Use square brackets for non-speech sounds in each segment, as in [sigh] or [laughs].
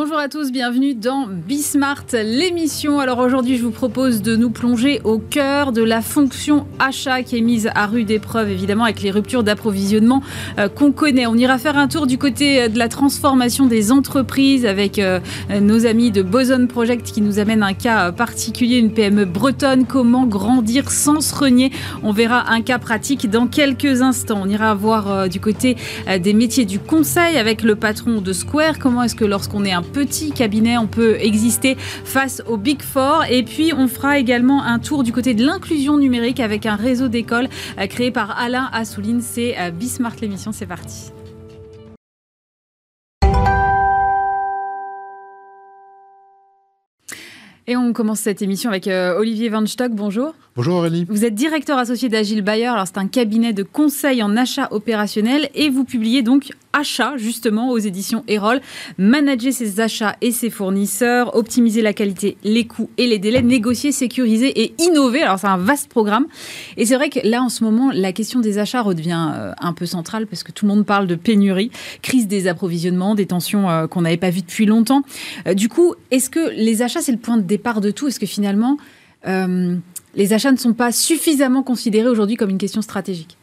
Bonjour à tous, bienvenue dans Bismart, l'émission. Alors aujourd'hui, je vous propose de nous plonger au cœur de la fonction achat qui est mise à rude épreuve, évidemment, avec les ruptures d'approvisionnement euh, qu'on connaît. On ira faire un tour du côté euh, de la transformation des entreprises avec euh, nos amis de Boson Project qui nous amènent un cas particulier, une PME bretonne. Comment grandir sans se renier? On verra un cas pratique dans quelques instants. On ira voir du côté des métiers du conseil avec le patron de Square. Comment est-ce que lorsqu'on est un petit cabinet, on peut exister face au Big Four. Et puis, on fera également un tour du côté de l'inclusion numérique avec un réseau d'écoles euh, créé par Alain Assouline. C'est euh, Bismart l'émission, c'est parti. Et on commence cette émission avec euh, Olivier Van Stock. Bonjour. Bonjour Aurélie. Vous êtes directeur associé d'Agile Bayer. Alors c'est un cabinet de conseil en achat opérationnel et vous publiez donc Achat justement aux éditions Erol. Manager ses achats et ses fournisseurs, optimiser la qualité, les coûts et les délais, négocier, sécuriser et innover. Alors c'est un vaste programme. Et c'est vrai que là en ce moment la question des achats redevient euh, un peu centrale parce que tout le monde parle de pénurie, crise des approvisionnements, des tensions euh, qu'on n'avait pas vues depuis longtemps. du coup, est-ce que les achats c'est le point de départ part de tout? Est-ce que finalement, euh, les achats ne sont pas suffisamment considérés aujourd'hui comme une question stratégique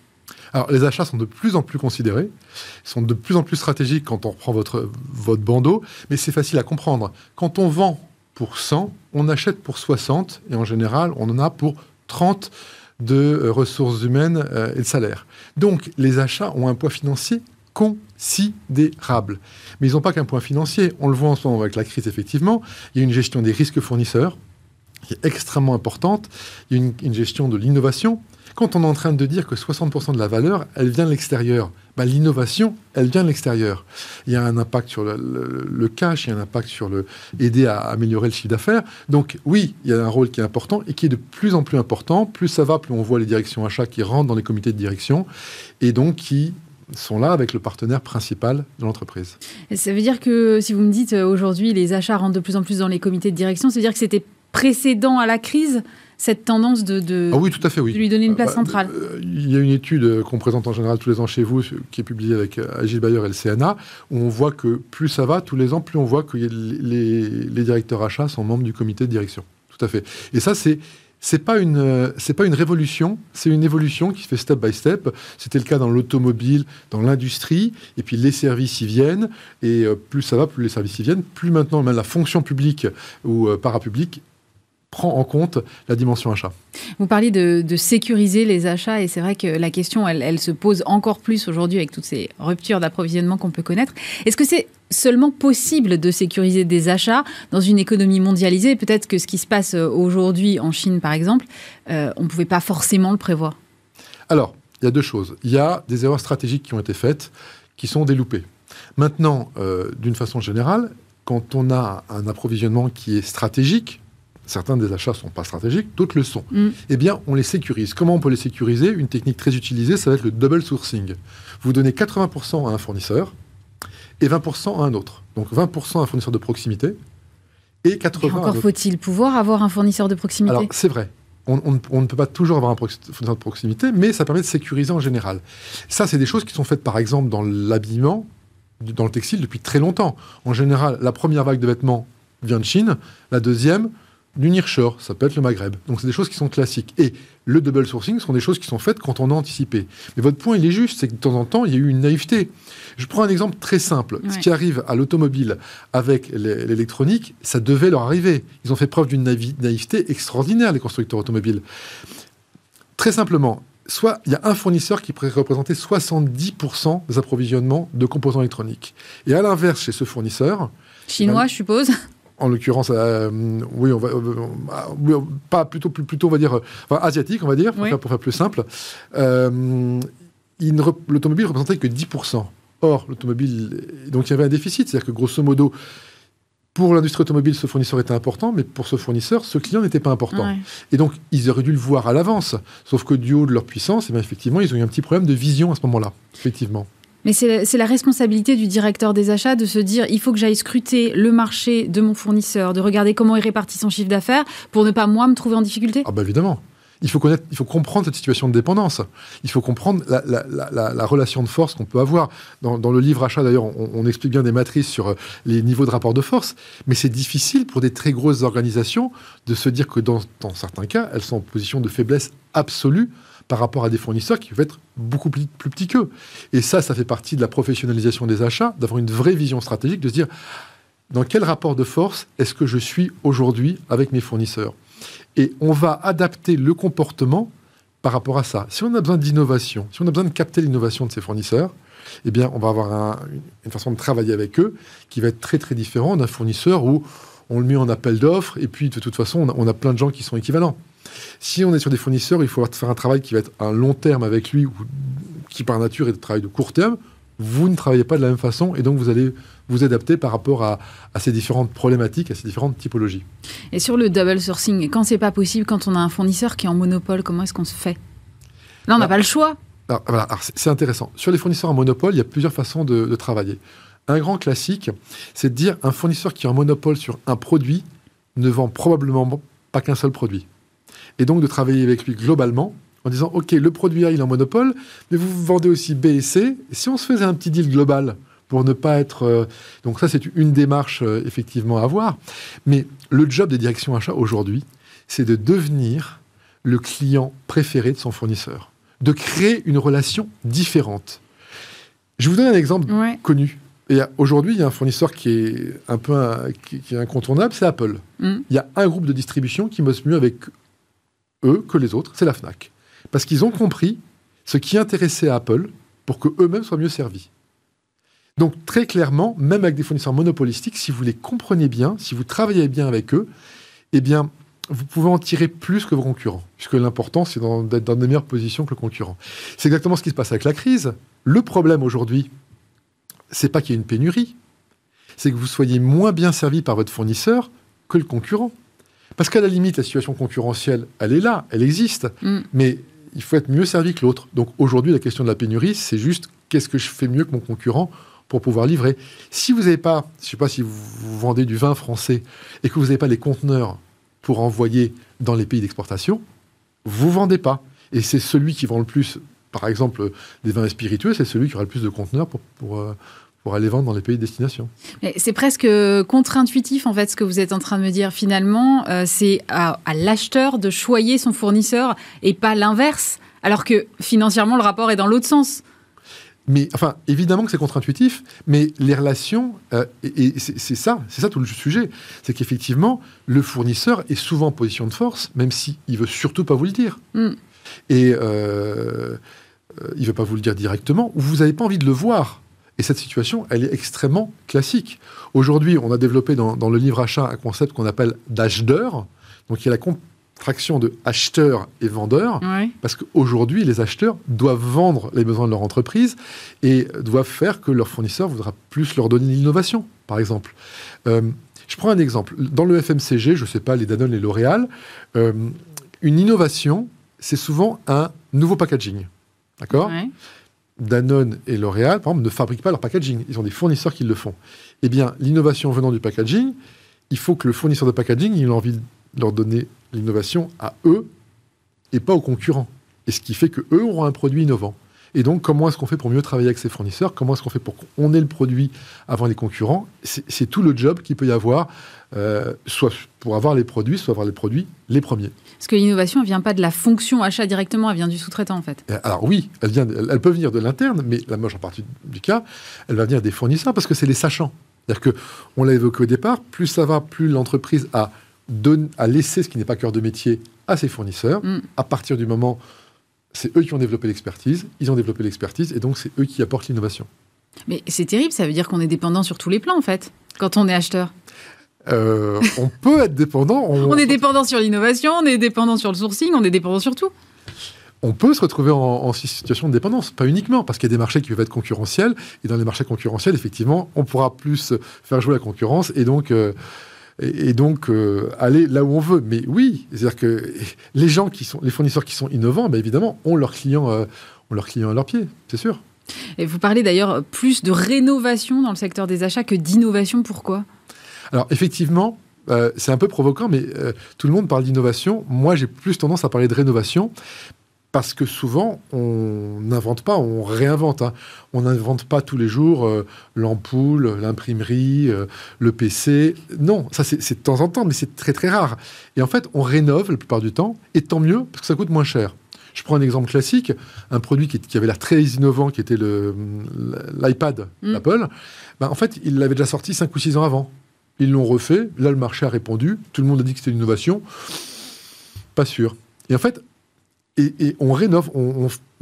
alors, les achats sont de plus en plus considérés, sont de plus en plus stratégiques quand on reprend votre, bandeau, mais c'est facile à comprendre. Quand on vend pour 100, on achète pour 60, et en général, on en a pour 30 de euh, ressources humaines euh, et de salaire. Donc, les achats ont un poids financier considérable. Mais ils n'ont pas qu'un point financier. On le voit en ce moment avec la crise, effectivement. Il y a une gestion des risques fournisseurs qui est extrêmement importante. Il y a une, gestion de l'innovation. Quand on est en train de dire que 60% de la valeur, elle vient de l'extérieur, bah, l'innovation, elle vient de l'extérieur. Il y a un impact sur le, cash, il y a un impact sur le aider à améliorer le chiffre d'affaires. Donc oui, il y a un rôle qui est important et qui est de plus en plus important. Plus ça va, plus on voit les directions achats qui rentrent dans les comités de direction et donc qui sont là avec le partenaire principal de l'entreprise. Ça veut dire que si vous me dites euh, aujourd'hui les achats rentrent de plus en plus dans les comités de direction, ça veut dire que c'était précédent à la crise cette tendance de, ah oui, tout à fait, oui. lui donner une place bah, centrale euh, Il y a une étude qu'on présente en général tous les ans chez vous, qui est publiée avec euh, Agile Bayer et le CNA, où on voit que plus ça va, tous les ans, plus on voit que les, les directeurs achats sont membres du comité de direction. Tout à fait. Et ça, c'est c'est pas une euh, c'est pas une révolution, c'est une évolution qui se fait step by step. C'était le cas dans l'automobile, dans l'industrie, et puis les services y viennent. Et euh, plus ça va, plus les services y viennent, plus maintenant même la fonction publique ou euh, parapublique prend en compte la dimension achat. Vous parlez de, sécuriser les achats et c'est vrai que la question, elle, se pose encore plus aujourd'hui avec toutes ces ruptures d'approvisionnement qu'on peut connaître. Est-ce que c'est seulement possible de sécuriser des achats dans une économie mondialisée? Peut-être que ce qui se passe euh, aujourd'hui en Chine, par exemple, euh, on ne pouvait pas forcément le prévoir. Alors, il y a deux choses. Il y a des erreurs stratégiques qui ont été faites, qui sont déloupées. Maintenant, euh, d'une façon générale, quand on a un approvisionnement qui est stratégique, certains des achats ne sont pas stratégiques, d'autres le sont. Mm. Eh bien, on les sécurise. Comment on peut les sécuriser? Une technique très utilisée, ça va être le double sourcing. Vous donnez 80% à un fournisseur et 20% à un autre. Donc 20% à un fournisseur de proximité et 80%. encore faut-il pouvoir avoir un fournisseur de proximité? Alors, c'est vrai. On, ne peut pas toujours avoir un fournisseur de proximité, mais ça permet de sécuriser en général. Ça, c'est des choses qui sont faites, par exemple, dans l'habillement, dans le textile, depuis très longtemps. En général, la première vague de vêtements vient de Chine, la deuxième du nearshore, ça peut être le Maghreb. Donc c'est des choses qui sont classiques. Et le double sourcing sont des choses qui sont faites quand on a anticipé. Mais votre point, il est juste, c'est que de temps en temps, il y a eu une naïveté. Je prends un exemple très simple. Ce qui arrive à l'automobile avec l'électronique, ça devait leur arriver. Ils ont fait preuve d'une naïveté extraordinaire, les constructeurs automobiles. Très simplement, soit il y a un fournisseur qui pourrait représenter 70% des approvisionnements de composants électroniques. Et à l'inverse, chez ce fournisseur... Chinois, je suppose en l'occurrence, euh, oui, on va, euh, pas plutôt, plutôt, on va dire, asiatique, on va dire, pour, faire, plus simple. Euh, l'automobile représentait que 10%. Or, l'automobile, donc il y avait un déficit, c'est-à-dire que grosso modo, pour l'industrie automobile, ce fournisseur était important, mais pour ce fournisseur, ce client n'était pas important. Et donc, ils auraient dû le voir à l'avance. Sauf que du haut de leur puissance, et eh effectivement, ils ont eu un petit problème de vision à ce moment-là, effectivement. Mais c'est la responsabilité du directeur des achats de se dire il faut que j'aille scruter le marché de mon fournisseur, de regarder comment il répartit son chiffre d'affaires pour ne pas moi me trouver en difficulté Ah bah évidemment. il faut, connaître, il faut comprendre cette situation de dépendance. Il faut comprendre la, relation de force qu'on peut avoir. Dans, le livre Achat, d'ailleurs, on, explique bien des matrices sur euh, les niveaux de rapport de force. Mais c'est difficile pour des très grosses organisations de se dire que dans, certains cas, elles sont en position de faiblesse absolue par rapport à des fournisseurs qui peuvent être beaucoup plus, petits qu'eux. Et ça, ça fait partie de la professionnalisation des achats, d'avoir une vraie vision stratégique, de se dire dans quel rapport de force est-ce que je suis aujourd'hui avec mes fournisseurs? Et on va adapter le comportement par rapport à ça. Si on a besoin d'innovation, si on a besoin de capter l'innovation de ses fournisseurs, eh bien, on va avoir une façon de travailler avec eux qui va être très très différente d'un fournisseur où on le met en appel d'offres et puis de toute façon, on a, plein de gens qui sont équivalents. Si on est sur des fournisseurs, il faut faire un travail qui va être à long terme avec lui ou qui par nature est un travail de court terme. Vous ne travaillez pas de la même façon et donc vous allez vous adapter par rapport à, ces différentes problématiques, à ces différentes typologies. Et sur le double sourcing, quand c'est pas possible, quand on a un fournisseur qui est en monopole, comment est-ce qu'on se fait? Là, on n'a pas le choix. c'est intéressant. Sur les fournisseurs en monopole, il y a plusieurs façons de, de travailler. Un grand classique, c'est de dire un fournisseur qui est en monopole sur un produit ne vend probablement pas qu'un seul produit. Et donc de travailler avec lui globalement en disant, OK, le produit A, il est en monopole, mais vous vendez aussi B et C. si on se faisait un petit deal global pour ne pas être... Euh, donc ça, c'est une démarche euh, effectivement à avoir. Mais le job des directions achats aujourd'hui, c'est de devenir le client préféré de son fournisseur, de créer une relation différente. Je vous donne un exemple connu. Et aujourd'hui, il y a un fournisseur qui est un peu qui, est incontournable, c'est Apple. Mm. Il y a un groupe de distribution qui bosse mieux avec eux que les autres, c'est la Fnac, parce qu'ils ont compris ce qui intéressait Apple pour que eux-mêmes soient mieux servis. Donc très clairement, même avec des fournisseurs monopolistiques, si vous les comprenez bien, si vous travaillez bien avec eux, eh bien, vous pouvez en tirer plus que vos concurrents, puisque l'important, c'est d'être dans de meilleures positions que le concurrent. C'est exactement ce qui se passe avec la crise. Le problème aujourd'hui, c'est pas qu'il y ait une pénurie, c'est que vous soyez moins bien servi par votre fournisseur que le concurrent. Parce qu'à la limite, la situation concurrentielle, elle est là, elle existe, mm. mais il faut être mieux servi que l'autre. Donc aujourd'hui, la question de la pénurie, c'est juste qu'est-ce que je fais mieux que mon concurrent pour pouvoir livrer. Si vous n'avez pas, je ne sais pas si vous, vendez du vin français et que vous n'avez pas les conteneurs pour envoyer dans les pays d'exportation, vous ne vendez pas. Et c'est celui qui vend le plus, par exemple, des vins spiritueux, c'est celui qui aura le plus de conteneurs pour, pour, euh, pour aller vendre dans les pays de destination. C'est presque contre-intuitif, en fait, ce que vous êtes en train de me dire. Finalement, euh, c'est à, à l'acheteur de choyer son fournisseur et pas l'inverse, alors que financièrement, le rapport est dans l'autre sens. Mais enfin, évidemment que c'est contre-intuitif, mais les relations, euh, et, c'est ça, c'est ça tout le sujet, c'est qu'effectivement, le fournisseur est souvent en position de force, même s'il ne veut surtout pas vous le dire. Mm. Et euh, euh, il ne veut pas vous le dire directement, ou vous n'avez pas envie de le voir. Et cette situation, elle est extrêmement classique. Aujourd'hui, on a développé dans, dans, le livre achat un concept qu'on appelle d'acheteur. Donc, il y a la, traction de acheteurs et vendeurs, parce qu'aujourd'hui, les acheteurs doivent vendre les besoins de leur entreprise et doivent faire que leur fournisseur voudra plus leur donner l'innovation, par exemple. Euh, je prends un exemple. Dans le FMCG, je ne sais pas, les Danone et L'Oréal, euh, une innovation, c'est souvent un nouveau packaging. D'accord? Danone et L'Oréal, par exemple, ne fabriquent pas leur packaging. Ils ont des fournisseurs qui le font. Eh bien, l'innovation venant du packaging, il faut que le fournisseur de packaging il ait envie leur donner l'innovation à eux et pas aux concurrents. Et ce qui fait qu'eux auront un produit innovant. Et donc, comment est-ce qu'on fait pour mieux travailler avec ses fournisseurs? Comment est-ce qu'on fait pour qu'on ait le produit avant les concurrents? C'est tout le job qu'il peut y avoir, euh, soit pour avoir les produits, soit avoir les produits les premiers. Parce que l'innovation, elle vient pas de la fonction achat directement, elle vient du sous-traitant en fait. Alors oui, elle, vient, elle, peut venir de l'interne, mais la majeure partie du cas, elle va venir des fournisseurs parce que c'est les sachants. C'est-à-dire qu'on l'a évoqué au départ, plus ça va, plus l'entreprise a à laisser ce qui n'est pas cœur de métier à ses fournisseurs. Mm. À partir du moment, c'est eux qui ont développé l'expertise, ils ont développé l'expertise, et donc c'est eux qui apportent l'innovation. Mais c'est terrible, ça veut dire qu'on est dépendant sur tous les plans, en fait, quand on est acheteur. Euh, on peut être dépendant. On... est dépendant sur l'innovation, on est dépendant sur le sourcing, on est dépendant sur tout. On peut se retrouver en, situation de dépendance, pas uniquement, parce qu'il y a des marchés qui peuvent être concurrentiels, et dans les marchés concurrentiels, effectivement, on pourra plus faire jouer la concurrence, et donc... Euh, et, donc euh, aller là où on veut. Mais oui, c'est-à-dire que les gens qui sont, les fournisseurs qui sont innovants, ben évidemment, ont leurs clients, euh, ont leurs clients à leurs pieds, c'est sûr. Et vous parlez d'ailleurs plus de rénovation dans le secteur des achats que d'innovation. Pourquoi? Alors effectivement, euh, c'est un peu provoquant, mais euh, tout le monde parle d'innovation. Moi, j'ai plus tendance à parler de rénovation parce que souvent, on n'invente pas, on réinvente. Hein. On n'invente pas tous les jours euh, l'ampoule, l'imprimerie, le PC. Non, ça c'est de temps en temps, mais c'est très très rare. Et en fait, on rénove la plupart du temps, et tant mieux, parce que ça coûte moins cher. Je prends un exemple classique, un produit qui, avait l'air très innovant, qui était l'iPad mm. d'Apple. Ben, en fait, il l'avait déjà sorti 5 ou 6 ans avant. Ils l'ont refait. Là, le marché a répondu. Tout le monde a dit que c'était une innovation. Pas sûr. Et en fait, et, on rénove.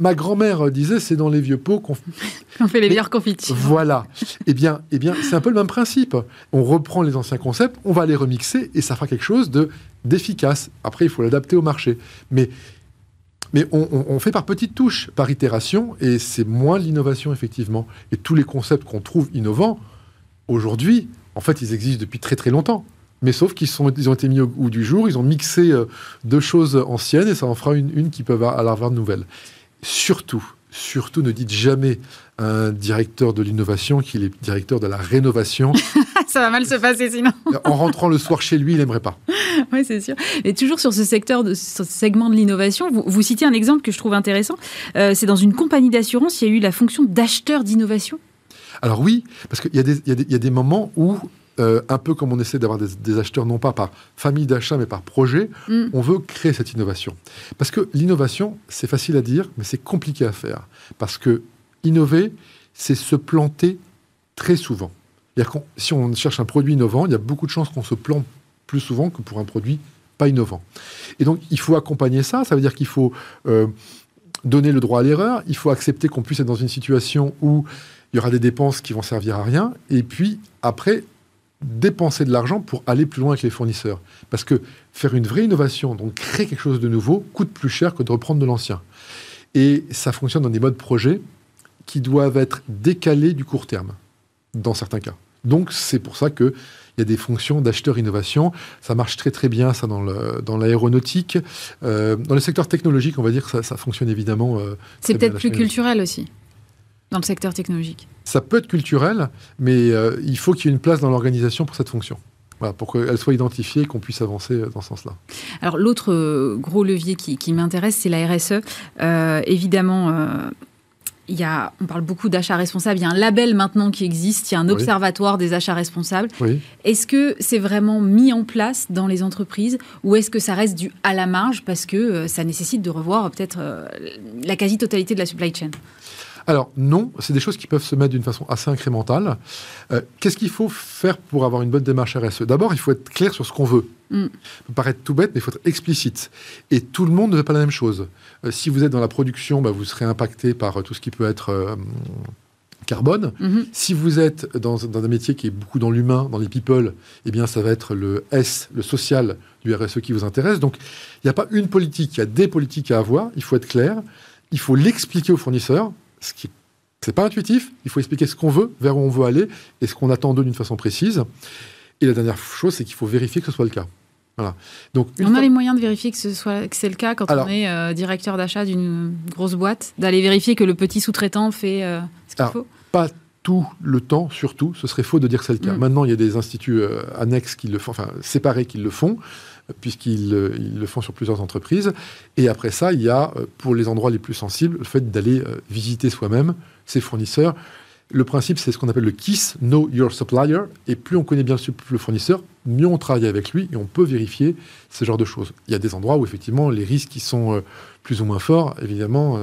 ma grand-mère disait, c'est dans les vieux pots qu'on [laughs] fait les meilleures confitures. Voilà. eh bien, eh bien, c'est un peu le même principe. On reprend les anciens concepts, on va les remixer et ça fera quelque chose de d'efficace. Après, il faut l'adapter au marché. Mais mais on, on, fait par petites touches, par itération, et c'est moins l'innovation, effectivement. Et tous les concepts qu'on trouve innovants, aujourd'hui, en fait, ils existent depuis très très longtemps. Mais sauf qu'ils ils ont été mis au goût du jour, ils ont mixé euh, deux choses anciennes et ça en fera une, une qui peut avoir de nouvelles. Surtout, surtout ne dites jamais à un directeur de l'innovation qu'il est directeur de la rénovation. [laughs] ça va mal se passer sinon. [laughs] en rentrant le soir chez lui, il n'aimerait pas. oui, c'est sûr. Et toujours sur ce secteur, de, ce segment de l'innovation, vous, vous, citez un exemple que je trouve intéressant. Euh, c'est dans une compagnie d'assurance, il y a eu la fonction d'acheteur d'innovation. Alors oui, parce qu'il y, y, a des moments où euh, un peu comme on essaie d'avoir des, acheteurs non pas par famille d'achat mais par projet, mm. on veut créer cette innovation. Parce que l'innovation, c'est facile à dire, mais c'est compliqué à faire. Parce que innover, c'est se planter très souvent. Si on cherche un produit innovant, il y a beaucoup de chances qu'on se plante plus souvent que pour un produit pas innovant. Et donc, il faut accompagner ça. Ça veut dire qu'il faut euh, donner le droit à l'erreur. Il faut accepter qu'on puisse être dans une situation où il y aura des dépenses qui vont servir à rien. Et puis, après, dépenser de l'argent pour aller plus loin avec les fournisseurs. Parce que faire une vraie innovation, donc créer quelque chose de nouveau, coûte plus cher que de reprendre de l'ancien. Et ça fonctionne dans des modes projets qui doivent être décalés du court terme, dans certains cas. Donc c'est pour ça qu'il y a des fonctions d'acheteur innovation. Ça marche très très bien, ça, dans l'aéronautique. Euh, dans le secteur technologique, on va dire que ça, fonctionne évidemment. Euh, c'est peut-être plus culturel aussi dans le secteur technologique Ça peut être culturel, mais euh, il faut qu'il y ait une place dans l'organisation pour cette fonction. Voilà, pour qu'elle soit identifiée et qu'on puisse avancer euh, dans ce sens-là. Alors l'autre euh, gros levier qui, m'intéresse, c'est la RSE. évidemment, il y a, on parle beaucoup d'achats responsables. Il y a un label maintenant qui existe. Il y a un observatoire des achats responsables. Est-ce que c'est vraiment mis en place dans les entreprises ou est-ce que ça reste du à la marge parce que ça nécessite de revoir peut-être la quasi-totalité de la supply chain? Alors non, c'est des choses qui peuvent se mettre d'une façon assez incrémentale. Euh, qu'est-ce qu'il faut faire pour avoir une bonne démarche RSE D'abord, il faut être clair sur ce qu'on veut. Mm. Ça peut paraître tout bête, mais il faut être explicite. Et tout le monde ne veut pas la même chose. Euh, si vous êtes dans la production, bah, vous serez impacté par euh, tout ce qui peut être carbone. Mm-hmm. Si vous êtes dans, un métier qui est beaucoup dans l'humain, dans les people, eh bien, ça va être le S, le social du RSE qui vous intéresse. Donc, il n'y a pas une politique, il y a des politiques à avoir. Il faut être clair. Il faut l'expliquer aux fournisseurs ce qui c'est pas intuitif, il faut expliquer ce qu'on veut, vers où on veut aller et ce qu'on attend d'eux d'une façon précise. Et la dernière chose, c'est qu'il faut vérifier que ce soit le cas. Voilà. Donc, on a les moyens de vérifier que ce soit que c'est le cas quand on est euh, directeur d'achat d'une grosse boîte, d'aller vérifier que le petit sous-traitant fait euh, ce qu'il faut. Pas tout le temps, surtout, ce serait faux de dire que c'est le cas. Mm. Maintenant, il y a des instituts euh, annexes qui le font, enfin séparés qui le font puisqu'ils euh, le font sur plusieurs entreprises. Et après ça, il y a, euh, pour les endroits les plus sensibles, le fait d'aller euh, visiter soi-même ses fournisseurs. Le principe, c'est ce qu'on appelle le KISS, Know Your Supplier. Et plus on connaît bien le fournisseur, mieux on travaille avec lui et on peut vérifier ce genre de choses. Il y a des endroits où, effectivement, les risques sont plus ou moins forts, évidemment,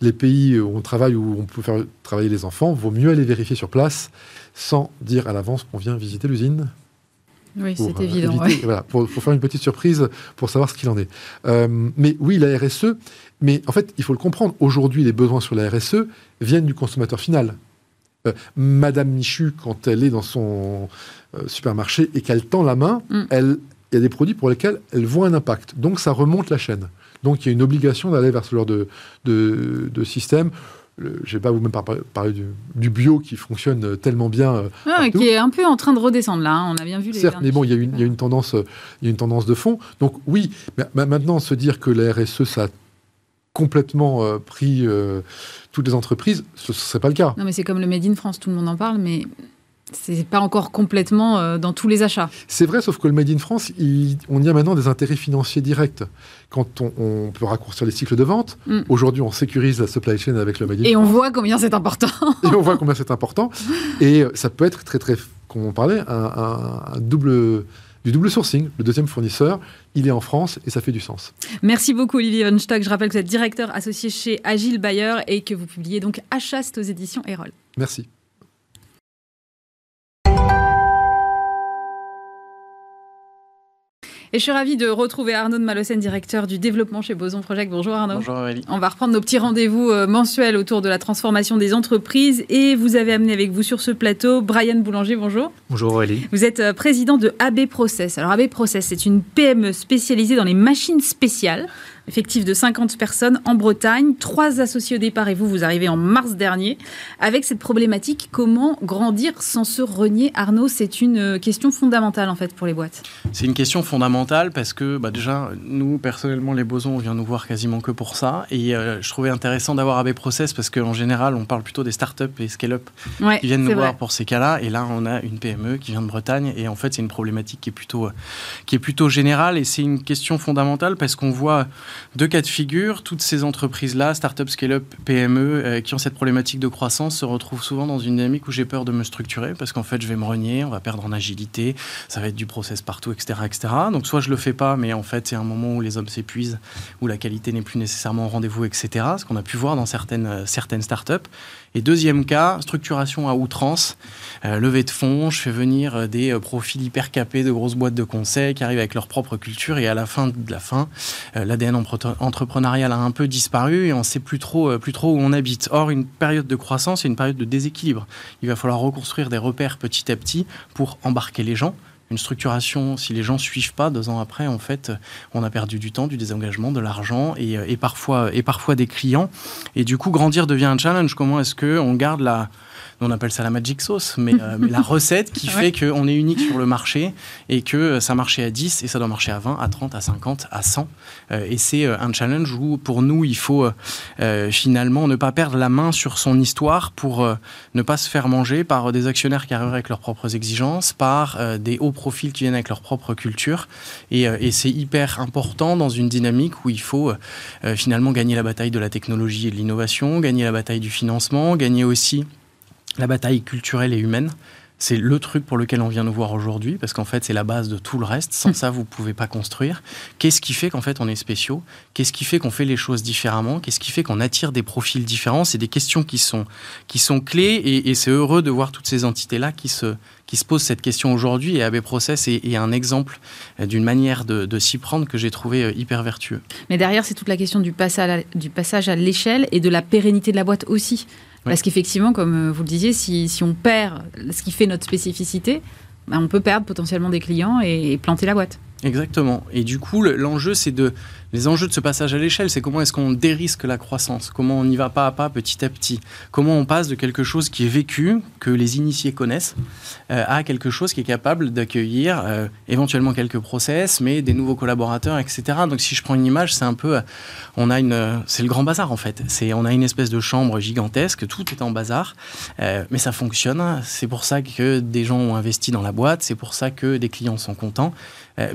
les pays où on travaille, où on peut faire travailler les enfants, vaut mieux aller vérifier sur place sans dire à l'avance qu'on vient visiter l'usine oui, c'est évident. pour, faire une petite surprise, pour savoir ce qu'il en est. Euh, mais oui, la RSE, mais en fait, il faut le comprendre. Aujourd'hui, les besoins sur la RSE viennent du consommateur final. Euh, Madame Michu, quand elle est dans son euh, supermarché et qu'elle tend la main, mm. elle, il y a des produits pour lesquels elle voit un impact. Donc, ça remonte la chaîne. Donc, il y a une obligation d'aller vers ce genre de, de, de système je vais pas vous même parler du, bio qui fonctionne tellement bien. Euh, ah, qui est un peu en train de redescendre là. Hein. On a bien vu les. Certes, mais bon, il y, a une, une tendance, il y a une tendance de fond. Donc oui, mais maintenant se dire que la RSE ça a complètement euh, pris euh, toutes les entreprises, ce ne serait pas le cas. Non, mais c'est comme le Made in France, tout le monde en parle, mais C'est pas encore complètement euh, dans tous les achats. C'est vrai, sauf que le Made in France, on y a maintenant des intérêts financiers directs. Quand on, peut raccourcir les cycles de vente, mm. aujourd'hui on sécurise la supply chain avec le Made in Et on voit combien c'est important. [laughs] Et on voit combien c'est important. Et ça peut être très, très, comme on parlait, un, double du double sourcing. Le deuxième fournisseur, il est en France et ça fait du sens. Merci beaucoup Olivier Von Stock. Je rappelle que vous êtes directeur associé chez Agile Bayer et que vous publiez donc Achat aux éditions Erol. Merci. Et je suis ravie de retrouver Arnaud de Malocène, directeur du développement chez Boson Project. Bonjour Arnaud. Bonjour Aurélie. On va reprendre nos petits rendez-vous euh, mensuels autour de la transformation des entreprises. Et vous avez amené avec vous sur ce plateau Brian Boulanger. Bonjour. Bonjour Aurélie. Vous êtes euh, président de AB Process. Alors AB Process, c'est une PME spécialisée dans les machines spéciales effectif de 50 personnes en Bretagne, trois associés au départ et vous, vous arrivez en mars dernier. Avec cette problématique, comment grandir sans se renier Arnaud, c'est une euh, question fondamentale en fait pour les boîtes. C'est une question fondamentale parce que bah, déjà, nous, personnellement, les bosons, on vient nous voir quasiment que pour ça. Et euh, je trouvais intéressant d'avoir AB Process parce qu'en général, on parle plutôt des startups et scale-up qui viennent nous voir pour ces cas-là. Et là, on a une PME qui vient de Bretagne et en fait, c'est une problématique qui est plutôt, euh, qui est plutôt générale et c'est une question fondamentale parce qu'on voit deux cas de figure, toutes ces entreprises-là, start-up, scale-up, PME, euh, qui ont cette problématique de croissance, se retrouvent souvent dans une dynamique où j'ai peur de me structurer parce qu'en fait, je vais me renier, on va perdre en agilité, ça va être du process partout, etc. etc. Donc, soit je le fais pas, mais en fait, c'est un moment où les hommes s'épuisent, où la qualité n'est plus nécessairement au rendez-vous, etc. Ce qu'on a pu voir dans certaines, euh, certaines start-up. Et deuxième cas, structuration à outrance, euh, levée de fonds, je fais venir euh, des euh, profils hyper capés de grosses boîtes de conseil qui arrivent avec leur propre culture et à la fin de la fin, l'ADN entrepreneurial a un peu disparu et on ne sait plus trop, plus trop où on habite. Or, une période de croissance est une période de déséquilibre. Il va falloir reconstruire des repères petit à petit pour embarquer les gens une structuration, si les gens suivent pas, deux ans après, en fait, on a perdu du temps, du désengagement, de l'argent et, et, parfois, et parfois des clients. Et du coup, grandir devient un challenge. Comment est-ce qu'on garde la, on appelle ça la magic sauce, mais, euh, la recette qui [laughs] fait qu'on est unique sur le marché et que ça marchait à 10 et ça doit marcher à 20, à 30, à 50, à 100. Euh, et c'est euh, un challenge où pour nous, il faut finalement ne pas perdre la main sur son histoire pour ne pas se faire manger par des actionnaires qui arrivent avec leurs propres exigences, par des hauts profils qui viennent avec leur propre culture. Et, et c'est hyper important dans une dynamique où il faut finalement gagner la bataille de la technologie et de l'innovation, gagner la bataille du financement, gagner aussi la bataille culturelle et humaine. C'est le truc pour lequel on vient nous voir aujourd'hui, parce qu'en fait, c'est la base de tout le reste. Sans ça, vous ne pouvez pas construire. Qu'est-ce qui fait qu'en fait, on est spéciaux? Qu'est-ce qui fait qu'on fait les choses différemment? Qu'est-ce qui fait qu'on attire des profils différents? C'est des questions qui sont, qui sont clés, et, c'est heureux de voir toutes ces entités-là qui se, qui se posent cette question aujourd'hui. Et AB Process est, un exemple d'une manière de, s'y prendre que j'ai trouvé euh, hyper vertueux. Mais derrière, c'est toute la question du passage du passage à l'échelle et de la pérennité de la boîte aussi. Parce qu'effectivement, comme euh, vous le disiez, si, si, on perd ce qui fait notre spécificité, ben, on peut perdre potentiellement des clients et planter la boîte. Exactement. Et du coup, l'enjeu, c'est de les enjeux de ce passage à l'échelle, c'est comment est-ce qu'on dérisque la croissance, comment on y va pas à pas, petit à petit, comment on passe de quelque chose qui est vécu, que les initiés connaissent, euh, à quelque chose qui est capable d'accueillir euh, éventuellement quelques process, mais des nouveaux collaborateurs, etc. Donc si je prends une image, c'est un peu, on a une, c'est le grand bazar en fait. C'est, on a une espèce de chambre gigantesque, tout est en bazar, euh, mais ça fonctionne. C'est pour ça que des gens ont investi dans la boîte, c'est pour ça que des clients sont contents.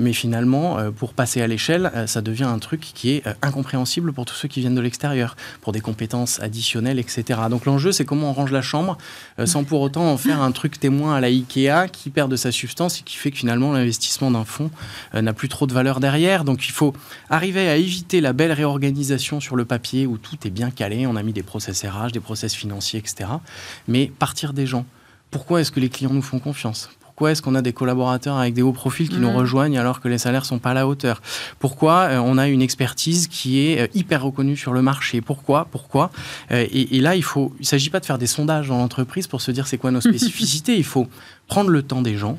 mais finalement, pour passer à l'échelle, ça devient un truc qui est euh, incompréhensible pour tous ceux qui viennent de l'extérieur, pour des compétences additionnelles, etc. Donc l'enjeu, c'est comment on range la chambre euh, sans pour autant en faire un truc témoin à la Ikea qui perd de sa substance et qui fait que finalement l'investissement d'un fonds euh, n'a plus trop de valeur derrière. Donc il faut arriver à éviter la belle réorganisation sur le papier où tout est bien calé, on a mis des process RH, des process financiers, etc. Mais partir des gens. Pourquoi est-ce que les clients nous font confiance? Pourquoi est-ce qu'on a des collaborateurs avec des hauts profils qui nous mm. rejoignent alors que les salaires sont pas à la hauteur? Pourquoi euh, on a une expertise qui est euh, hyper reconnue sur le marché? Pourquoi? Pourquoi? Euh, et, là, il faut, il s'agit pas de faire des sondages dans l'entreprise pour se dire c'est quoi nos [laughs] spécificités. il faut prendre le temps des gens,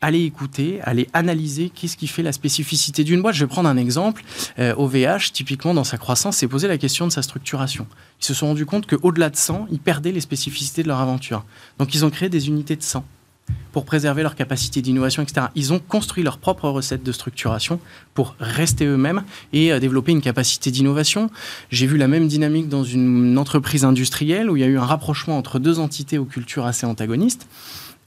aller écouter, aller analyser qu'est-ce qui fait la spécificité d'une boîte. Je vais prendre un exemple. OVH, typiquement, dans sa croissance, s'est posé la question de sa structuration. Ils se sont rendus compte qu'au-delà de 100, ils perdaient les spécificités de leur aventure. Donc, ils ont créé des unités de 100 pour préserver leur capacité d'innovation, etc. Ils ont construit leur propre recette de structuration pour rester eux-mêmes et euh, développer une capacité d'innovation. J'ai vu la même dynamique dans une entreprise industrielle où il y a eu un rapprochement entre deux entités aux cultures assez antagonistes.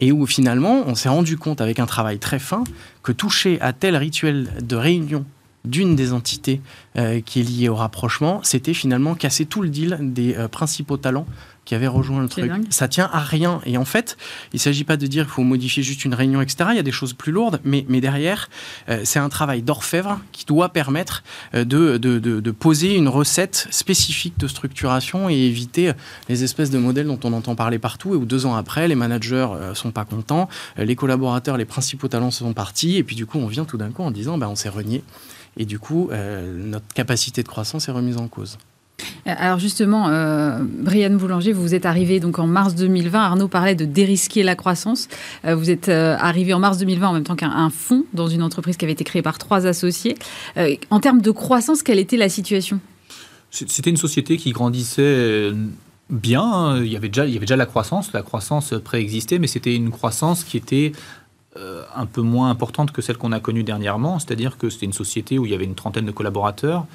et où finalement on s'est rendu compte avec un travail très fin que toucher à tel rituel de réunion d'une des entités euh, qui est liée au rapprochement, c'était finalement casser tout le deal des euh, principaux talents qui avait rejoint le truc. Ça tient à rien. Et en fait, il ne s'agit pas de dire qu'il faut modifier juste une réunion, etc. Il y a des choses plus lourdes, mais, mais derrière, euh, c'est un travail d'orfèvre qui doit permettre euh, de, de, de, poser une recette spécifique de structuration et éviter les espèces de modèles dont on entend parler partout et où deux ans après, les managers ne euh, sont pas contents, les collaborateurs, les principaux talents sont partis, et puis du coup, on vient tout d'un coup en disant, bah, on s'est renié. Et du coup, notre capacité de croissance est remise en cause. Euh, alors justement, euh, Brianne Boulanger, vous êtes arrivé donc en mars 2020. Arnaud parlait de dérisquer la croissance. Euh, vous êtes arrivé en mars 2020 en même temps qu'un fonds dans une entreprise qui avait été créée par trois associés. en termes de croissance, quelle était la situation? C'était une société qui grandissait bien. Il y, avait déjà, il y avait déjà la croissance. La croissance préexistait, mais c'était une croissance qui était un peu moins importante que celle qu'on a connue dernièrement. C'est-à-dire que c'était une société où il y avait une trentaine de collaborateurs.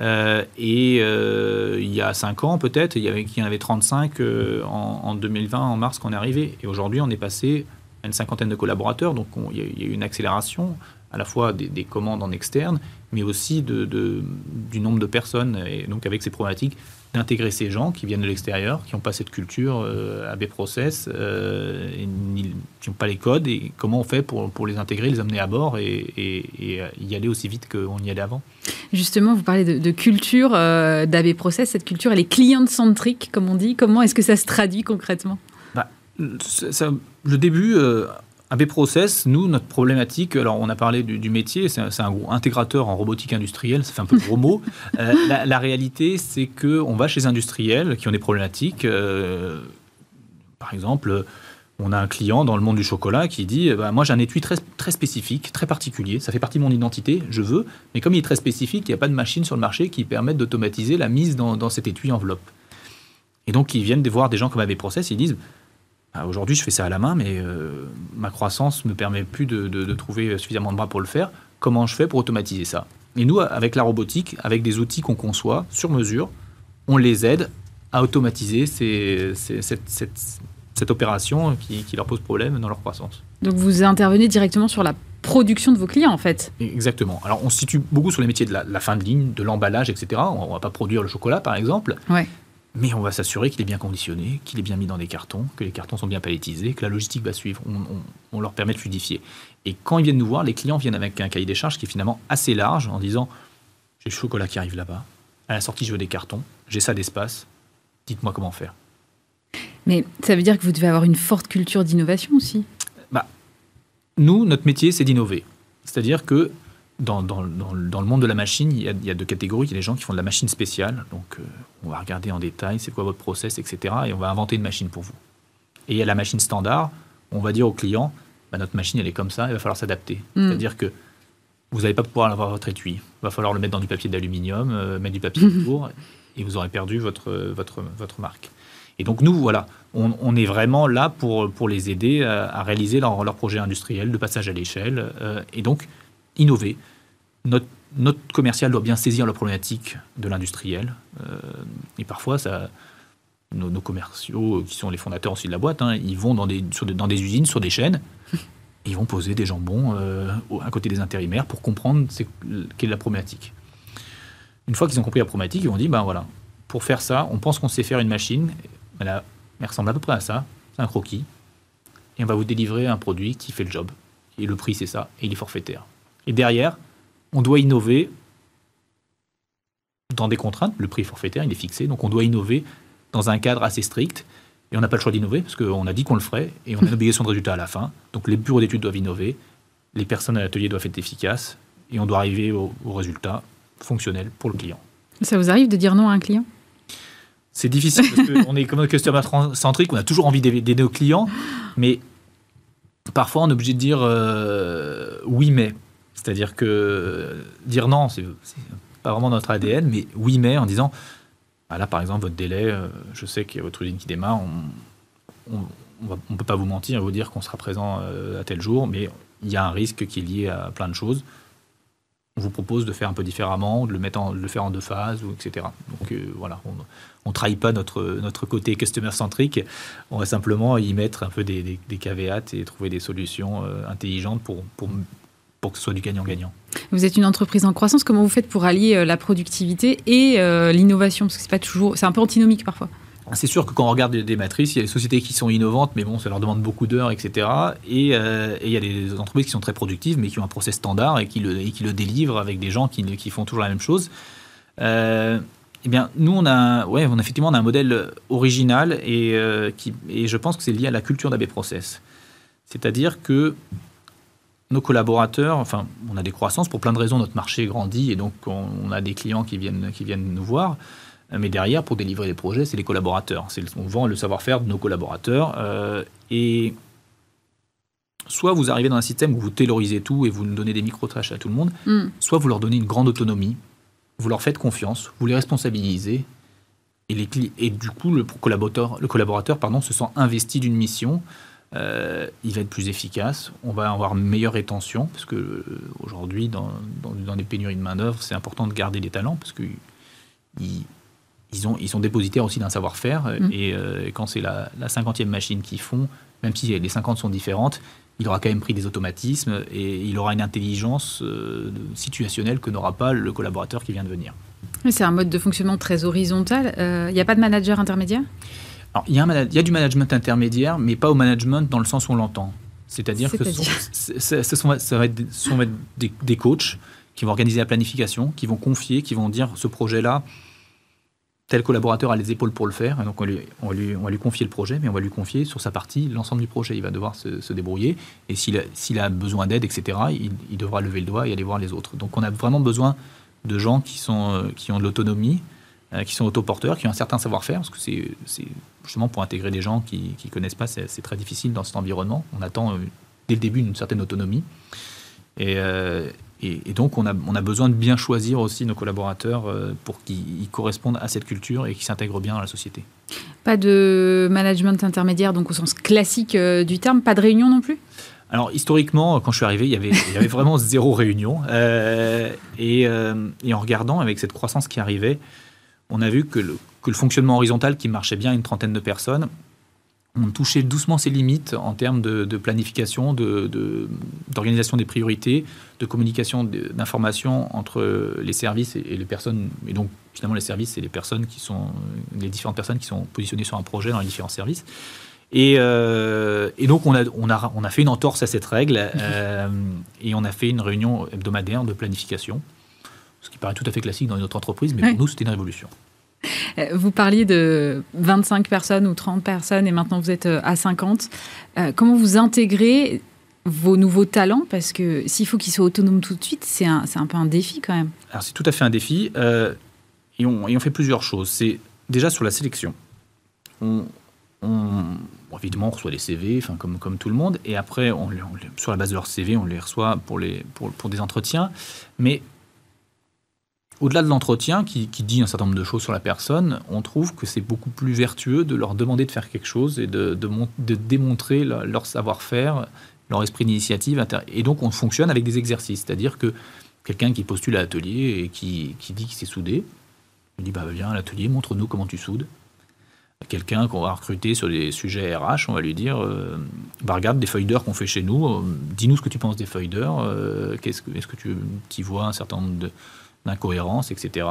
Euh, et euh, il y a 5 ans, peut-être, il y, en avait 35 euh, en, 2020, en mars, quand on est arrivé. Et aujourd'hui, on est passé à une cinquantaine de collaborateurs. Donc, il, y a, eu une accélération, à la fois des, commandes en externe, mais aussi du nombre de personnes. Et donc, avec ces problématiques, d'intégrer ces gens qui viennent de l'extérieur, qui n'ont pas cette culture euh, AB Process, euh, qui n'ont pas les codes, et comment on fait pour, les intégrer, les amener à bord et, y aller aussi vite qu'on y allait avant Justement, vous parlez de, culture euh, d'AB Process, cette culture, elle est client-centrique, comme on dit. Comment est-ce que ça se traduit concrètement? Bah, Le début, euh, AB Process, nous, notre problématique, alors on a parlé du, métier, c'est un, gros intégrateur en robotique industrielle, ça fait un peu gros mot. Euh, la, réalité, c'est qu'on va chez les industriels qui ont des problématiques. Par exemple, on a un client dans le monde du chocolat qui dit bah, Moi, j'ai un étui très, spécifique, très particulier, ça fait partie de mon identité, je veux, mais comme il est très spécifique, il n'y a pas de machine sur le marché qui permette d'automatiser la mise dans, cet étui enveloppe. Et donc, ils viennent voir des gens comme AB Process, ils disent ah, aujourd'hui, je fais ça à la main, mais euh, ma croissance ne me permet plus de, trouver suffisamment de bras pour le faire. Comment je fais pour automatiser ça? Et nous, avec la robotique, avec des outils qu'on conçoit sur mesure, on les aide à automatiser cette, opération qui, leur pose problème dans leur croissance. Donc vous intervenez directement sur la production de vos clients en fait. Exactement. Alors on se situe beaucoup sur les métiers de la, la fin de ligne, de l'emballage, etc. On ne va pas produire le chocolat par exemple. Ouais mais on va s'assurer qu'il est bien conditionné, qu'il est bien mis dans des cartons, que les cartons sont bien palettisés, que la logistique va suivre. On, leur permet de fluidifier. Et quand ils viennent nous voir, les clients viennent avec un cahier des charges qui est finalement assez large en disant J'ai le chocolat qui arrive là-bas. À la sortie, je veux des cartons. J'ai ça d'espace. Dites-moi comment faire. Mais ça veut dire que vous devez avoir une forte culture d'innovation aussi bah, Nous, notre métier, c'est d'innover. C'est-à-dire que dans, dans, dans, le monde de la machine, il y, a, il y, a, deux catégories. Il y a les gens qui font de la machine spéciale. Donc, euh, on va regarder en détail c'est quoi votre process, etc. Et on va inventer une machine pour vous. Et il y a la machine standard. On va dire au client, bah, notre machine, elle est comme ça, il va falloir s'adapter. Mm. C'est-à-dire que vous n'allez pas pouvoir avoir votre étui. Il va falloir le mettre dans du papier d'aluminium, euh, mettre du papier autour, [laughs] et vous aurez perdu votre, votre, votre marque. Et donc nous, voilà, on, est vraiment là pour, pour les aider à, réaliser leur, leur, projet industriel de passage à l'échelle. Euh, et donc, innover. Notre, notre, commercial doit bien saisir la problématique de l'industriel. Euh, et parfois, ça, nos, commerciaux, qui sont les fondateurs aussi de la boîte, hein, ils vont dans des, dans des usines, sur des chaînes, et [laughs] ils vont poser des jambons euh, à côté des intérimaires pour comprendre quelle est la problématique. Une fois qu'ils ont compris la problématique, ils vont dire, ben voilà, pour faire ça, on pense qu'on sait faire une machine, elle, elle ressemble à peu près à ça, c'est un croquis, et on va vous délivrer un produit qui fait le job. Et le prix, c'est ça, et il est forfaitaire. Et derrière, on doit innover dans des contraintes. Le prix forfaitaire, il est fixé, donc on doit innover dans un cadre assez strict. Et on n'a pas le choix d'innover, parce qu'on a dit qu'on le ferait, et on a une [laughs] obligation de résultat à la fin. Donc les bureaux d'études doivent innover, les personnes à l'atelier doivent être efficaces, et on doit arriver au, résultat fonctionnel pour le client. Ça vous arrive de dire non à un client? C'est difficile, parce qu'on [laughs] est comme customer centrique, on a toujours envie d'aider nos clients, mais parfois on est obligé de dire euh, oui, mais c'est-à-dire que dire non, c'est pas vraiment notre ADN, mais oui, mais en disant bah là, par exemple, votre délai, euh, je sais qu'il y a votre usine qui démarre, on ne peut pas vous mentir et vous dire qu'on sera présent euh, à tel jour, mais il y a un risque qui est lié à plein de choses. On vous propose de faire un peu différemment, de le, mettre en, le faire en deux phases, etc. Donc euh, voilà, on ne trahit pas notre, notre côté customer-centrique, on va simplement y mettre un peu des, des, caveats et trouver des solutions euh, intelligentes pour, pour, pour que ce soit du gagnant-gagnant. Vous êtes une entreprise en croissance, comment vous faites pour allier euh, la productivité et l'innovation? Parce que c'est un peu antinomique parfois. C'est sûr que quand on regarde des matrices, il y a des sociétés qui sont innovantes, mais bon, ça leur demande beaucoup d'heures, etc. Euh, et, il y a des entreprises qui sont très productives, mais qui ont un process standard et qui le, délivrent avec des gens qui, font toujours la même chose. Euh, eh bien, nous, on a, ouais, on a effectivement un modèle original et, euh, et je pense que c'est lié à la culture d'AB Process. C'est-à-dire que nos collaborateurs, enfin, on a des croissances pour plein de raisons, notre marché grandit et donc on, on a des clients qui viennent, qui viennent nous voir. Mais derrière, pour délivrer les projets, c'est les collaborateurs. On vend le savoir-faire de nos collaborateurs. Euh, et soit vous arrivez dans un système où vous taylorisez tout et vous donnez des micro-tâches à tout le monde, mm. soit vous leur donnez une grande autonomie, vous leur faites confiance, vous les responsabilisez, et, les, et du coup, le collaborateur, le collaborateur pardon, se sent investi d'une mission. Euh, il va être plus efficace, on va avoir meilleure rétention, parce que euh, aujourd'hui, dans, dans, dans, des pénuries de main-d'œuvre, c'est important de garder les talents, parce que ils, ont, ils sont dépositaires aussi d'un savoir-faire. Mm. Euh, et quand c'est la, la 50e machine qu'ils font, même si les 50 sont différentes, il aura quand même pris des automatismes et il aura une intelligence euh, situationnelle que n'aura pas le collaborateur qui vient de venir. C'est un mode de fonctionnement très horizontal. Euh, il n'y a pas de manager intermédiaire? Il y, a y, a du management intermédiaire, mais pas au management dans le sens où on l'entend. C'est-à-dire que ce sont, des, des, coachs qui vont organiser la planification, qui vont confier, qui vont dire ce projet-là, tel collaborateur a les épaules pour le faire, donc on, va lui confier le projet, mais on va lui confier sur sa partie l'ensemble du projet. Il va devoir se, débrouiller, et s'il a, a, besoin d'aide, etc., il, devra lever le doigt et aller voir les autres. Donc on a vraiment besoin de gens qui, sont, euh, qui ont de l'autonomie, euh, qui sont autoporteurs, qui ont un certain savoir-faire, parce que c'est justement pour intégrer des gens qui ne connaissent pas, c'est très difficile dans cet environnement. On attend euh, dès le début une certaine autonomie. Et, et, donc, on a, on a, besoin de bien choisir aussi nos collaborateurs euh, pour qu'ils correspondent à cette culture et qu'ils s'intègrent bien dans la société. Pas de management intermédiaire, donc au sens classique euh, du terme, pas de réunion non plus? Alors historiquement, quand je suis arrivé, il y avait, il y avait vraiment [laughs] zéro réunion. Euh, et, et, en regardant avec cette croissance qui arrivait, on a vu que le, que le fonctionnement horizontal qui marchait bien à une trentaine de personnes, on touchait doucement ses limites en termes de, planification, d'organisation des priorités, de communication d'informations entre les services et, les personnes. Et donc, finalement, les services, c'est les personnes qui sont, les différentes personnes qui sont positionnées sur un projet dans les différents services. Et, euh, donc, on a, on, a, on a fait une entorse à cette règle [laughs] euh, et on a fait une réunion hebdomadaire de planification, ce qui paraît tout à fait classique dans une autre entreprise, mais pour nous, c'était une révolution. Euh, vous parliez de 25 personnes ou 30 personnes et maintenant vous êtes euh, à 50. Euh, comment vous intégrez vos nouveaux talents? Parce que s'il faut qu'ils soient autonomes tout de suite, c'est un, un, peu un défi quand même. Alors c'est tout à fait un défi. et, on, fait plusieurs choses. C'est déjà sur la sélection. On, évidemment, on reçoit des CV, comme, comme tout le monde, et après, on, sur la base de leur CV, on les reçoit pour, les, pour, pour des entretiens. Mais au-delà de l'entretien qui, dit un certain nombre de choses sur la personne, on trouve que c'est beaucoup plus vertueux de leur demander de faire quelque chose et de, démontrer leur, savoir-faire, leur esprit d'initiative. Et donc on fonctionne avec des exercices, c'est-à-dire que quelqu'un qui postule à l'atelier et qui, dit qu'il s'est soudé, il dit bah, viens à l'atelier, montre-nous comment tu soudes. Quelqu'un qu'on va recruter sur des sujets RH, on va lui dire euh, bah, regarde des feuilles qu'on fait chez nous, euh, dis-nous ce que tu penses des feuilles euh, est-ce que tu y vois un certain nombre de d'incohérence, etc.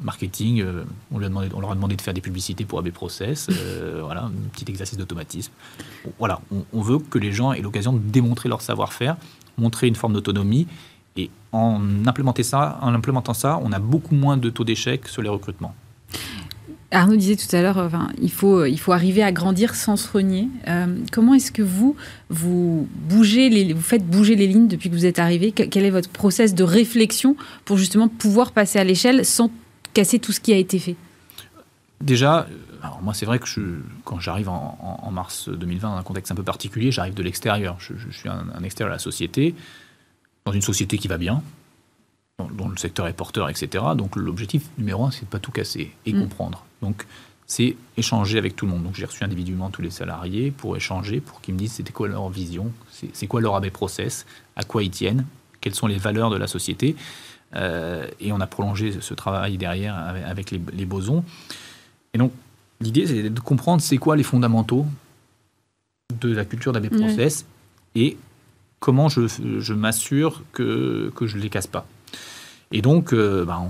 marketing, euh, on, leur a demandé de faire des publicités pour AB Process, euh, [laughs] voilà, un petit exercice d'automatisme. Voilà, on, veut que les gens aient l'occasion de démontrer leur savoir-faire, montrer une forme d'autonomie, et en, ça, en implémentant ça, on a beaucoup moins de taux d'échec sur les recrutements. Arnaud disait tout à l'heure, enfin, il, faut, il faut arriver à grandir sans se renier. Euh, comment est-ce que vous, vous, bougez les, vous faites bouger les lignes depuis que vous êtes arrivé? Quel est votre process de réflexion pour justement pouvoir passer à l'échelle sans casser tout ce qui a été fait? Déjà, alors moi c'est vrai que je, quand j'arrive en, mars 2020 dans un contexte un peu particulier, j'arrive de l'extérieur. Je, suis un, un extérieur à la société, dans une société qui va bien, dont le secteur est porteur, etc. Donc l'objectif numéro un, c'est de pas tout casser et mm. comprendre. Donc c'est échanger avec tout le monde. Donc j'ai reçu individuellement tous les salariés pour échanger, pour qu'ils me disent c'était quoi leur vision, c'est quoi leur AB process, à quoi ils tiennent, quelles sont les valeurs de la société. et on a prolongé ce travail derrière avec, les, bosons. Et donc, l'idée, c'est de comprendre c'est quoi les fondamentaux de la culture d'AB Process et comment je, m'assure que, que je ne les casse pas. Et donc, bah,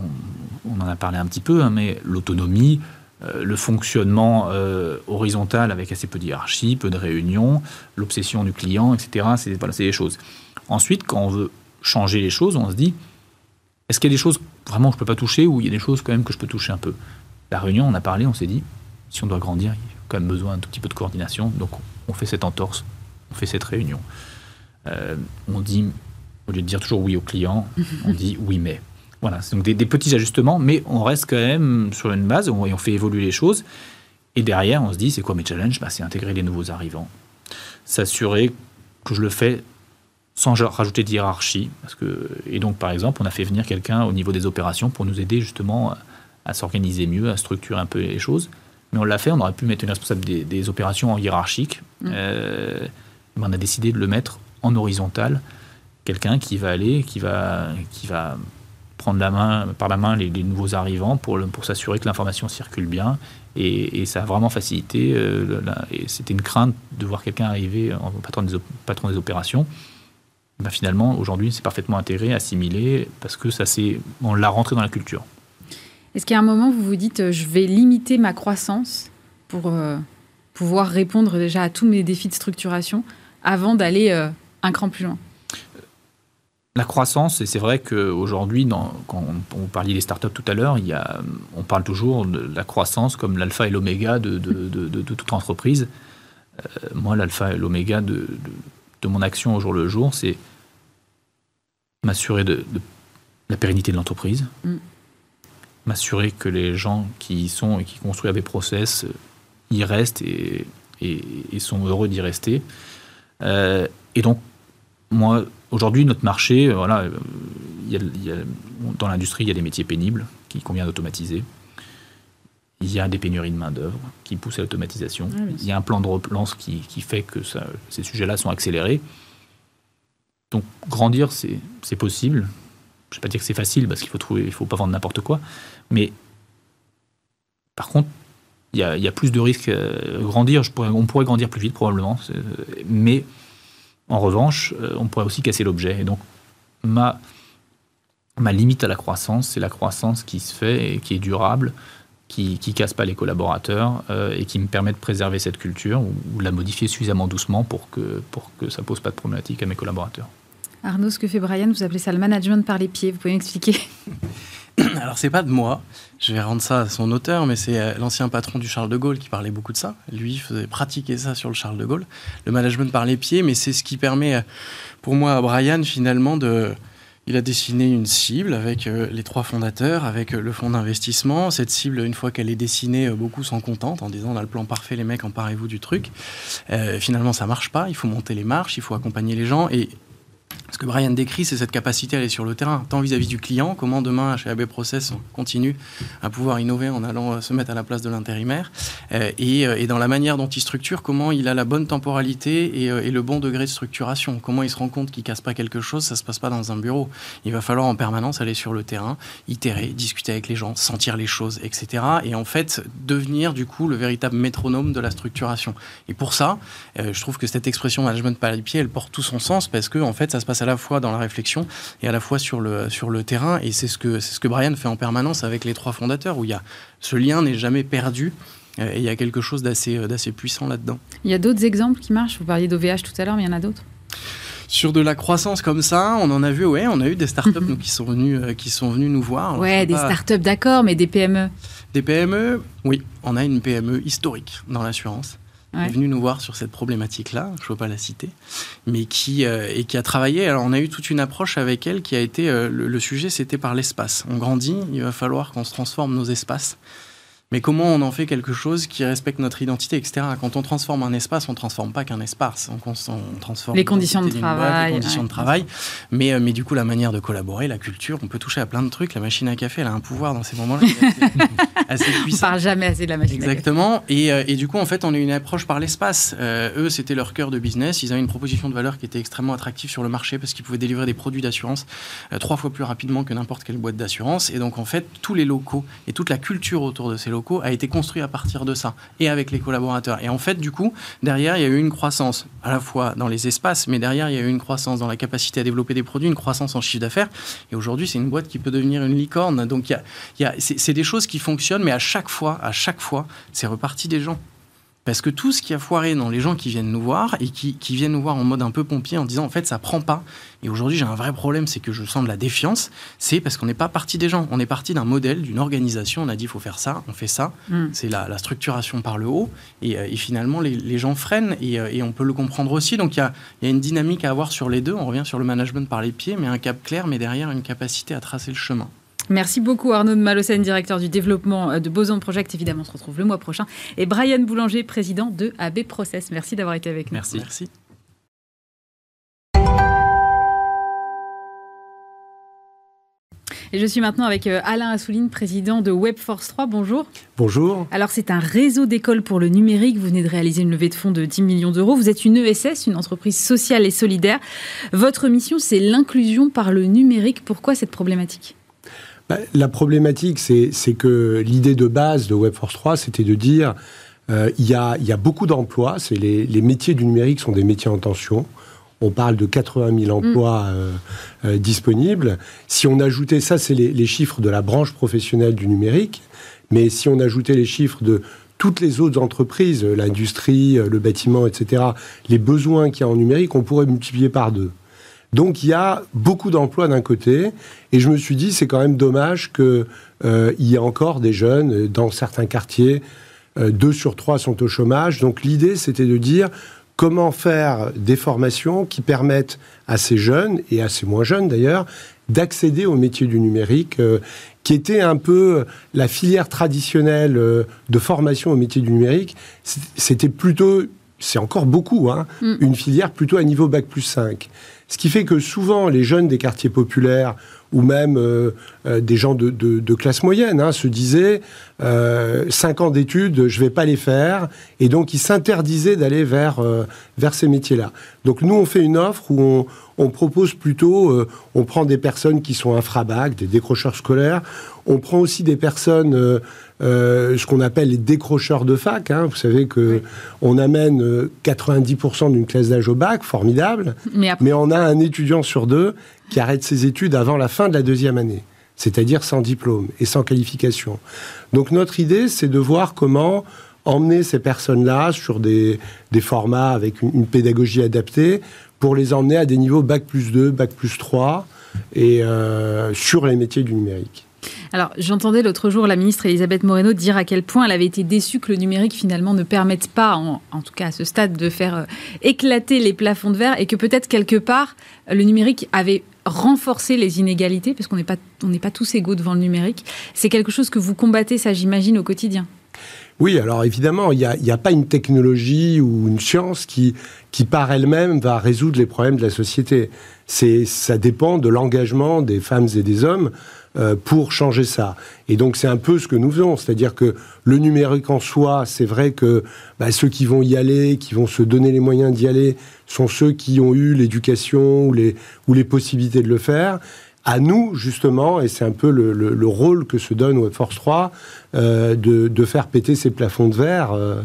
on, en a parlé un petit peu, hein, mais l'autonomie, euh, le fonctionnement euh, horizontal avec assez peu d'hierarchie, peu de réunions, l'obsession du client, etc. C'est voilà, des choses. Ensuite, quand on veut changer les choses, on se dit est-ce qu'il y a des choses vraiment que je ne peux pas toucher ou il y a des choses quand même que je peux toucher un peu? La réunion, on a parlé, on s'est dit si on doit grandir, il y a quand même besoin d'un tout petit peu de coordination. Donc, on fait cette entorse, on fait cette réunion. Euh, on dit, au lieu de dire toujours oui au client, [laughs] on dit oui mais. Voilà, c'est donc des, petits ajustements, mais on reste quand même sur une base, on, on fait évoluer les choses. Et derrière, on se dit, c'est quoi mes challenges? Bah, C'est intégrer les nouveaux arrivants, s'assurer que je le fais sans rajouter de hiérarchie. Parce que, et donc, par exemple, on a fait venir quelqu'un au niveau des opérations pour nous aider justement à, s'organiser mieux, à structurer un peu les choses. Mais on l'a fait, on aurait pu mettre une responsable des, opérations en hiérarchique. Mmh. Euh, on a décidé de le mettre en horizontal. Quelqu'un qui va aller, qui va, qui va prendre la main, par la main les, nouveaux arrivants pour, pour s'assurer que l'information circule bien. Et, ça a vraiment facilité. Euh, c'était une crainte de voir quelqu'un arriver en patron des, patron des opérations. Ben finalement, aujourd'hui, c'est parfaitement intégré, assimilé, parce que ça c'est, on l'a rentré dans la culture. Est-ce qu'à un moment, vous vous dites, euh, je vais limiter ma croissance pour euh, pouvoir répondre déjà à tous mes défis de structuration avant d'aller un cran plus loin? La croissance, et c'est vrai qu'aujourd'hui, quand on, on, parlait des startups tout à l'heure, on parle toujours de la croissance comme l'alpha et l'oméga de, toute entreprise. Euh, moi, l'alpha et l'oméga de, mon action au jour le jour, c'est m'assurer de, la pérennité de l'entreprise, mm. m'assurer que les gens qui y sont et qui construisent des process y restent et, sont heureux d'y rester. Euh, et donc, moi, aujourd'hui, notre marché, euh, voilà, euh, dans l'industrie, il y a des métiers pénibles qui convient d'automatiser. Il y a des pénuries de main-d'œuvre qui poussent à l'automatisation. Ah il y a un plan de relance qui, fait que ces sujets-là sont accélérés. Donc, grandir, c'est possible. Je ne vais pas dire que c'est facile parce qu'il faut trouver, il faut pas vendre n'importe quoi. Mais par contre, il y a, plus de risques. Euh, grandir, je pourrais, on pourrait grandir plus vite probablement. Mais en revanche, euh, on pourrait aussi casser l'objet. Et donc, ma, ma limite à la croissance, c'est la croissance qui se fait et qui est durable, qui ne casse pas les collaborateurs euh, et qui me permet de préserver cette culture ou, la modifier suffisamment doucement pour que, pour que ça ne pose pas de problématique à mes collaborateurs. Arnaud, ce que fait Brian, vous appelez ça le management par les pieds. Vous pouvez m'expliquer? [laughs] [clears throat] Alors, c'est pas de moi. Je vais rendre ça à son auteur, mais c'est euh, l'ancien patron du Charles de Gaulle qui parlait beaucoup de ça. Lui faisait pratiquer ça sur le Charles de Gaulle. Le management par les pieds, mais c'est ce qui permet, euh, pour moi, à Brian, finalement, de. Il a dessiné une cible avec euh, les trois fondateurs, avec le fonds d'investissement. Cette cible, une fois qu'elle est dessinée, beaucoup sont contents en disant on a le plan parfait, les mecs, emparez-vous du truc. finalement, ça marche pas. Il faut monter les marches, il faut accompagner les gens. Et ce que Brian décrit, c'est cette capacité à aller sur le terrain, tant vis-à-vis du client, comment demain, chez AB Process, on continue à pouvoir innover en allant euh, se mettre à la place de l'intérimaire, euh, euh, et, dans la manière dont il structure, comment il a la bonne temporalité et, le bon degré de structuration, comment il se rend compte qu'il casse pas quelque chose, ça se passe pas dans un bureau. Il va falloir en permanence aller sur le terrain, itérer, discuter avec les gens, sentir les choses, etc. Et en fait, devenir du coup le véritable métronome de la structuration. Et pour ça, je trouve que cette expression management par les pieds, elle porte tout son sens parce que en fait, ça se passe à la fois dans la réflexion et à la fois sur le, sur le terrain. Et c'est ce, que, c'est ce que Brian fait en permanence avec les trois fondateurs, où il y a, ce lien n'est jamais perdu. Euh, et il y a quelque chose d'assez, euh, d'assez puissant là-dedans. Il y a d'autres exemples qui marchent? Vous parliez d'OVH tout à l'heure, mais il y en a d'autres? Sur de la croissance comme ça, on en a vu, ouais, on a eu des startups [laughs] nous, qui, sont venus, euh, qui sont venus nous voir. ouais, des startups, d'accord, mais des PME. Des PME, oui, on a une PME historique dans l'assurance est venu nous voir sur cette problématique-là, je ne veux pas la citer, mais qui, euh, et qui a travaillé. Alors, on a eu toute une approche avec elle qui a été. Euh, le, sujet, c'était par l'espace. On grandit, il va falloir qu'on se transforme nos espaces. Mais comment on en fait quelque chose qui respecte notre identité, etc. Quand on transforme un espace, on ne transforme pas qu'un espace, on, transforme les conditions de travail, les conditions de travail. Mais, euh, mais du coup, la manière de collaborer, la culture, on peut toucher à plein de trucs. La machine à café, elle a un pouvoir dans ces moments-là assez, [laughs] puissant. On parle jamais assez de la machine Exactement. à café. Et, euh, et du coup, en fait, on a une approche par l'espace. Euh, eux, c'était leur cœur de business. Ils avaient une proposition de valeur qui était extrêmement attractive sur le marché parce qu'ils pouvaient délivrer des produits d'assurance trois fois plus rapidement que n'importe quelle boîte d'assurance. Et donc, en fait, tous les locaux et toute la culture autour de ces locaux a été construit à partir de ça et avec les collaborateurs. Et en fait, du coup, derrière, il y a eu une croissance à la fois dans les espaces, mais derrière, il y a eu une croissance dans la capacité à développer des produits, une croissance en chiffre d'affaires. Et aujourd'hui, c'est une boîte qui peut devenir une licorne. Donc, il y a, c'est des choses qui fonctionnent, mais à chaque fois, à chaque fois, c'est reparti des gens. Parce que tout ce qui a foiré dans les gens qui viennent nous voir et qui, viennent nous voir en mode un peu pompier en disant en fait ça prend pas. Et aujourd'hui j'ai un vrai problème, c'est que je sens de la défiance. C'est parce qu'on n'est pas parti des gens, on est parti d'un modèle, d'une organisation. On a dit il faut faire ça, on fait ça. Mm. C'est la, structuration par le haut. Et, euh, finalement les, gens freinent euh, et, on peut le comprendre aussi. Donc il y a, y a, une dynamique à avoir sur les deux. On revient sur le management par les pieds, mais un cap clair, mais derrière une capacité à tracer le chemin. Merci beaucoup Arnaud de Malocène, directeur du développement euh, de Boson Project. Évidemment, on se retrouve le mois prochain. Et Brian Boulanger, président de AB Process. Merci d'avoir été avec nous. Merci. Merci. Et je suis maintenant avec euh, Alain Assouline, président de Webforce 3. Bonjour. Bonjour. Alors, c'est un réseau d'écoles pour le numérique. Vous venez de réaliser une levée de fonds de 10 millions d'euros. Vous êtes une ESS, une entreprise sociale et solidaire. Votre mission, c'est l'inclusion par le numérique. Pourquoi cette problématique? Bah, la problématique, c'est que l'idée de base de Webforce 3, c'était de dire euh, il, y a, y, a, beaucoup d'emplois, les, les métiers du numérique sont des métiers en tension. On parle de 80 000 emplois mm. euh, euh, disponibles. Si on ajoutait ça, c'est les, les, chiffres de la branche professionnelle du numérique, mais si on ajoutait les chiffres de toutes les autres entreprises, l'industrie, le bâtiment, etc., les besoins qu'il y a en numérique, on pourrait multiplier par deux. Donc il y a beaucoup d'emplois d'un côté, et je me suis dit c'est quand même dommage qu'il euh, y ait encore des jeunes dans certains quartiers. Euh, deux sur trois sont au chômage. Donc l'idée c'était de dire comment faire des formations qui permettent à ces jeunes et à ces moins jeunes d'ailleurs d'accéder au métier du numérique, euh, qui était un peu la filière traditionnelle de formation au métier du numérique. C'était plutôt, c'est encore beaucoup, hein, mm. une filière plutôt à niveau bac plus 5. Ce qui fait que souvent, les jeunes des quartiers populaires ou même euh, euh, des gens de, classe moyenne hein, se disaient euh, cinq ans d'études, je vais pas les faire, et donc ils s'interdisaient d'aller vers vers ces métiers-là. Donc nous, on fait une offre où on, on propose plutôt, on prend des personnes qui sont infrabac, des décrocheurs scolaires, on prend aussi des personnes euh, ce qu'on appelle les décrocheurs de fac. Hein. Vous savez que on amène 90% euh, d'une classe d'âge au bac, formidable, mais, on a un étudiant sur deux qui arrête ses études avant la fin de la deuxième année, c'est-à-dire sans diplôme et sans qualification. Donc notre idée, c'est de voir comment emmener ces personnes-là sur des, formats avec une, pédagogie adaptée pour les emmener à des niveaux bac plus 2, bac plus 3 et euh, sur les métiers du numérique. Alors, j'entendais l'autre jour la ministre Elisabeth Moreno dire à quel point elle avait été déçue que le numérique finalement ne permette pas, en, tout cas à ce stade, de faire euh, éclater les plafonds de verre et que peut-être quelque part le numérique avait renforcé les inégalités parce qu'on n'est pas, pas tous égaux devant le numérique. C'est quelque chose que vous combattez, ça j'imagine, au quotidien. Oui, alors évidemment, il n'y a, pas une technologie ou une science qui, qui par elle-même va résoudre les problèmes de la société. Ça dépend de l'engagement des femmes et des hommes pour changer ça. Et donc c'est un peu ce que nous faisons, c'est-à-dire que le numérique en soi, c'est vrai que bah, ceux qui vont y aller, qui vont se donner les moyens d'y aller, sont ceux qui ont eu l'éducation ou les, ou les possibilités de le faire. À nous, justement, et c'est un peu le, le, rôle que se donne Webforce 3, euh, de, de, faire péter ces plafonds de verre. Euh,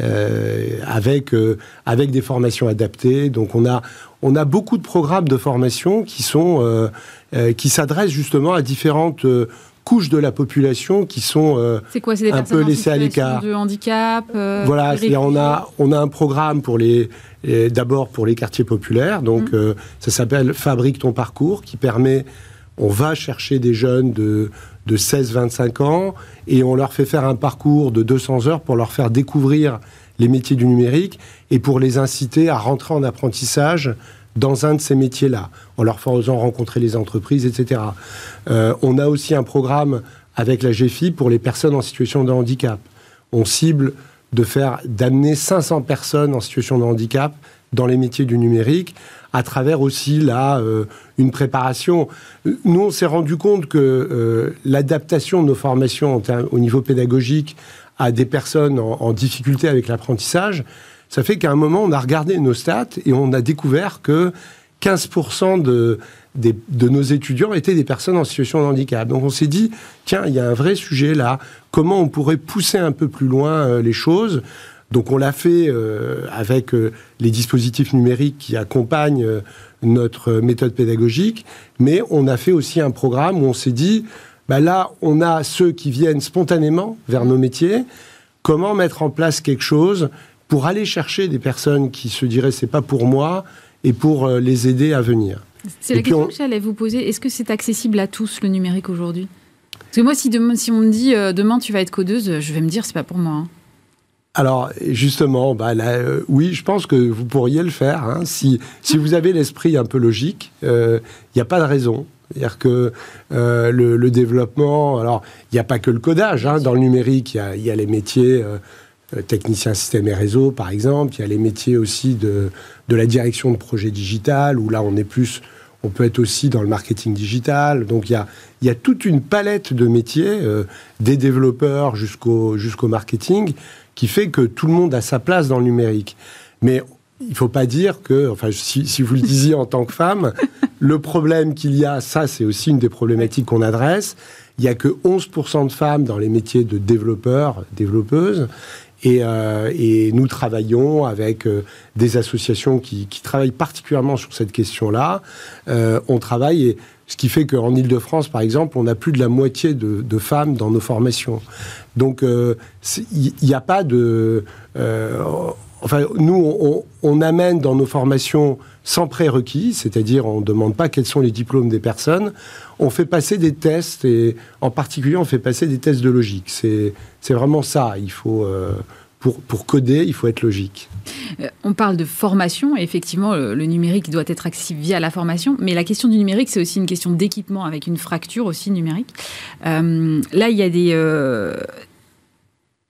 euh avec, euh, avec des formations adaptées. Donc on a, on a beaucoup de programmes de formation qui sont euh, euh, qui s'adressent justement à différentes euh, couches de la population qui sont quoi, des un peu laissées à l'écart. De handicap. voilà, on a on a un programme pour les, d'abord pour les quartiers populaires, donc mmh. ça s'appelle Fabrique ton parcours, qui permet on va chercher des jeunes de, de 16-25 ans et on leur fait faire un parcours de 200 heures pour leur faire découvrir les métiers du numérique et pour les inciter à rentrer en apprentissage dans un de ces métiers-là, en leur faisant rencontrer les entreprises, etc. Euh, on a aussi un programme avec la GFI pour les personnes en situation de handicap. On cible de faire d'amener 500 personnes en situation de handicap dans les métiers du numérique à travers aussi là euh, une préparation. Nous, on s'est rendu compte que euh, l'adaptation de nos formations au niveau pédagogique à des personnes en, difficulté avec l'apprentissage, ça fait qu'à un moment, on a regardé nos stats et on a découvert que 15% de, de, nos étudiants étaient des personnes en situation de handicap. Donc on s'est dit, tiens, il y a un vrai sujet là, comment on pourrait pousser un peu plus loin euh, les choses? Donc on l'a fait euh, avec euh, les dispositifs numériques qui accompagnent notre méthode pédagogique, mais on a fait aussi un programme où on s'est dit, bah là, on a ceux qui viennent spontanément vers nos métiers, comment mettre en place quelque chose pour aller chercher des personnes qui se diraient c'est pas pour moi et pour les aider à venir? C'est la question que j'allais vous poser. Est-ce que c'est accessible à tous le numérique aujourd'hui? Parce que moi, si, demain, si on me dit demain tu vas être codeuse, je vais me dire c'est pas pour moi. Hein. Alors justement, bah, euh, oui, je pense que vous pourriez le faire. Hein. si, si vous avez l'esprit un peu logique, il euh, n'y a pas de raison. C'est-à-dire que euh, le, développement, alors il n'y a pas que le codage. Hein. dans le numérique, il y, a, les métiers technicien système et réseau, par exemple. Il y a les métiers aussi de, de la direction de projet digital, où là on est plus on peut être aussi dans le marketing digital. Donc il y a, y a toute une palette de métiers, des développeurs jusqu'au jusqu'au marketing, qui fait que tout le monde a sa place dans le numérique. Mais il ne faut pas dire que, enfin, si, vous le disiez en tant que femme, le problème qu'il y a, ça c'est aussi une des problématiques qu'on adresse, il n'y a que 11% de femmes dans les métiers de développeurs, développeuses, et, euh, nous travaillons avec euh, des associations qui, travaillent particulièrement sur cette question-là. Euh, on travaille, et ce qui fait qu'en Ile-de-France, par exemple, on a plus de la moitié de, femmes dans nos formations. Donc, il euh, n'y a pas de... Enfin, nous, on, amène dans nos formations sans prérequis, c'est-à-dire on ne demande pas quels sont les diplômes des personnes. On fait passer des tests, et en particulier, on fait passer des tests de logique. C'est vraiment ça. Il faut... Euh, pour, pour, coder, il faut être logique. Euh, on parle de formation, et effectivement, le, numérique doit être accessible via la formation, mais la question du numérique, c'est aussi une question d'équipement, avec une fracture aussi numérique. Euh, là, il y a des,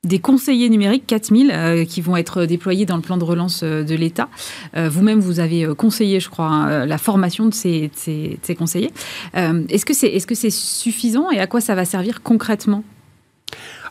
des conseillers numériques, 4000, qui vont être déployés dans le plan de relance de l'État. Vous-même, vous avez conseillé, je crois, hein, la formation de ces, ces conseillers. Est-ce que c'est est -ce c'est suffisant et à quoi ça va servir concrètement?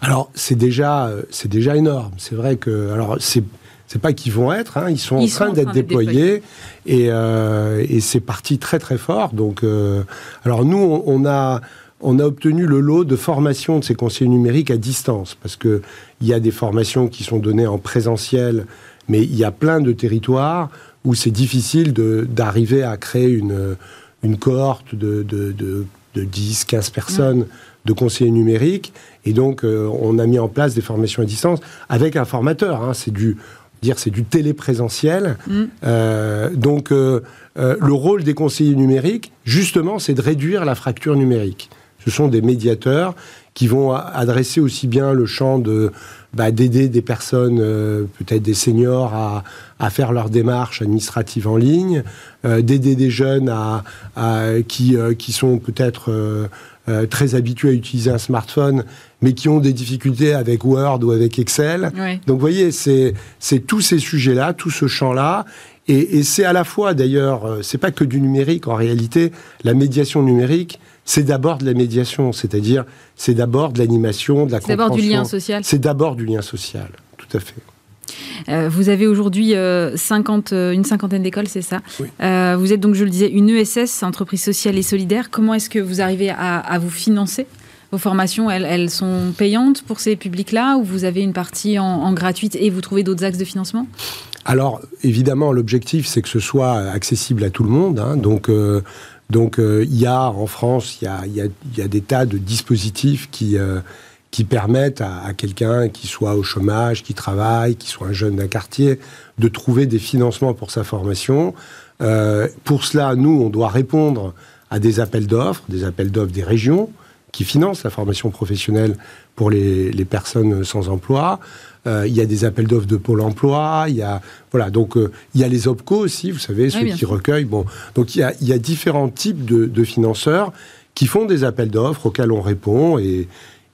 Alors c'est déjà déjà énorme. C'est vrai que alors c'est c'est pas qu'ils vont être, hein, ils sont en train d'être déployés et, euh, et c'est parti très très fort. Donc euh, alors nous on, a on a obtenu le lot de formation de ces conseillers numériques à distance parce que il y a des formations qui sont données en présentiel, mais il y a plein de territoires où c'est difficile d'arriver à créer une, une cohorte de, de, de, de 10, 15 personnes de conseillers numériques. Et donc, euh, on a mis en place des formations à distance avec un formateur. Hein. c'est du, dire c'est du téléprésentiel. Mm. Euh, donc, euh, le rôle des conseillers numériques, justement, c'est de réduire la fracture numérique. Ce sont des médiateurs qui vont adresser aussi bien le champ de bah, d'aider des personnes, peut-être des seniors, à, à, faire leurs démarches administratives en ligne, d'aider des jeunes à, qui, qui sont peut-être euh, très habitués à utiliser un smartphone, mais qui ont des difficultés avec Word ou avec Excel. Donc, vous voyez, c'est tous ces sujets-là, tout ce champ-là. Et, c'est à la fois, d'ailleurs, euh, c'est pas que du numérique. En réalité, la médiation numérique, c'est d'abord de la médiation, c'est-à-dire c'est d'abord de l'animation, de la compréhension. C'est d'abord du lien social. C'est d'abord du lien social, tout à fait. Euh, vous avez aujourd'hui 50, euh, une cinquantaine d'écoles, c'est ça? Vous êtes donc, je le disais, une ESS, entreprise sociale et solidaire. Comment est-ce que vous arrivez à, vous financer? Vos formations, elles, sont payantes pour ces publics-là ou vous avez une partie en, gratuite et vous trouvez d'autres axes de financement? Alors, évidemment, l'objectif, c'est que ce soit accessible à tout le monde. Hein. donc, donc il y a en France, il y a, y a, des tas de dispositifs qui qui permettent à, quelqu'un qui soit au chômage, qui travaille, qui soit un jeune d'un quartier, de trouver des financements pour sa formation. Euh, pour cela, nous, on doit répondre à des appels d'offres, des appels d'offres des régions qui financent la formation professionnelle pour les, personnes sans emploi. Euh, il y a des appels d'offres de Pôle Emploi. Il y a voilà donc euh, il y a les OPCO aussi, vous savez, ceux qui recueillent. Bon, donc il y a, différents types de, de financeurs qui font des appels d'offres auxquels on répond et,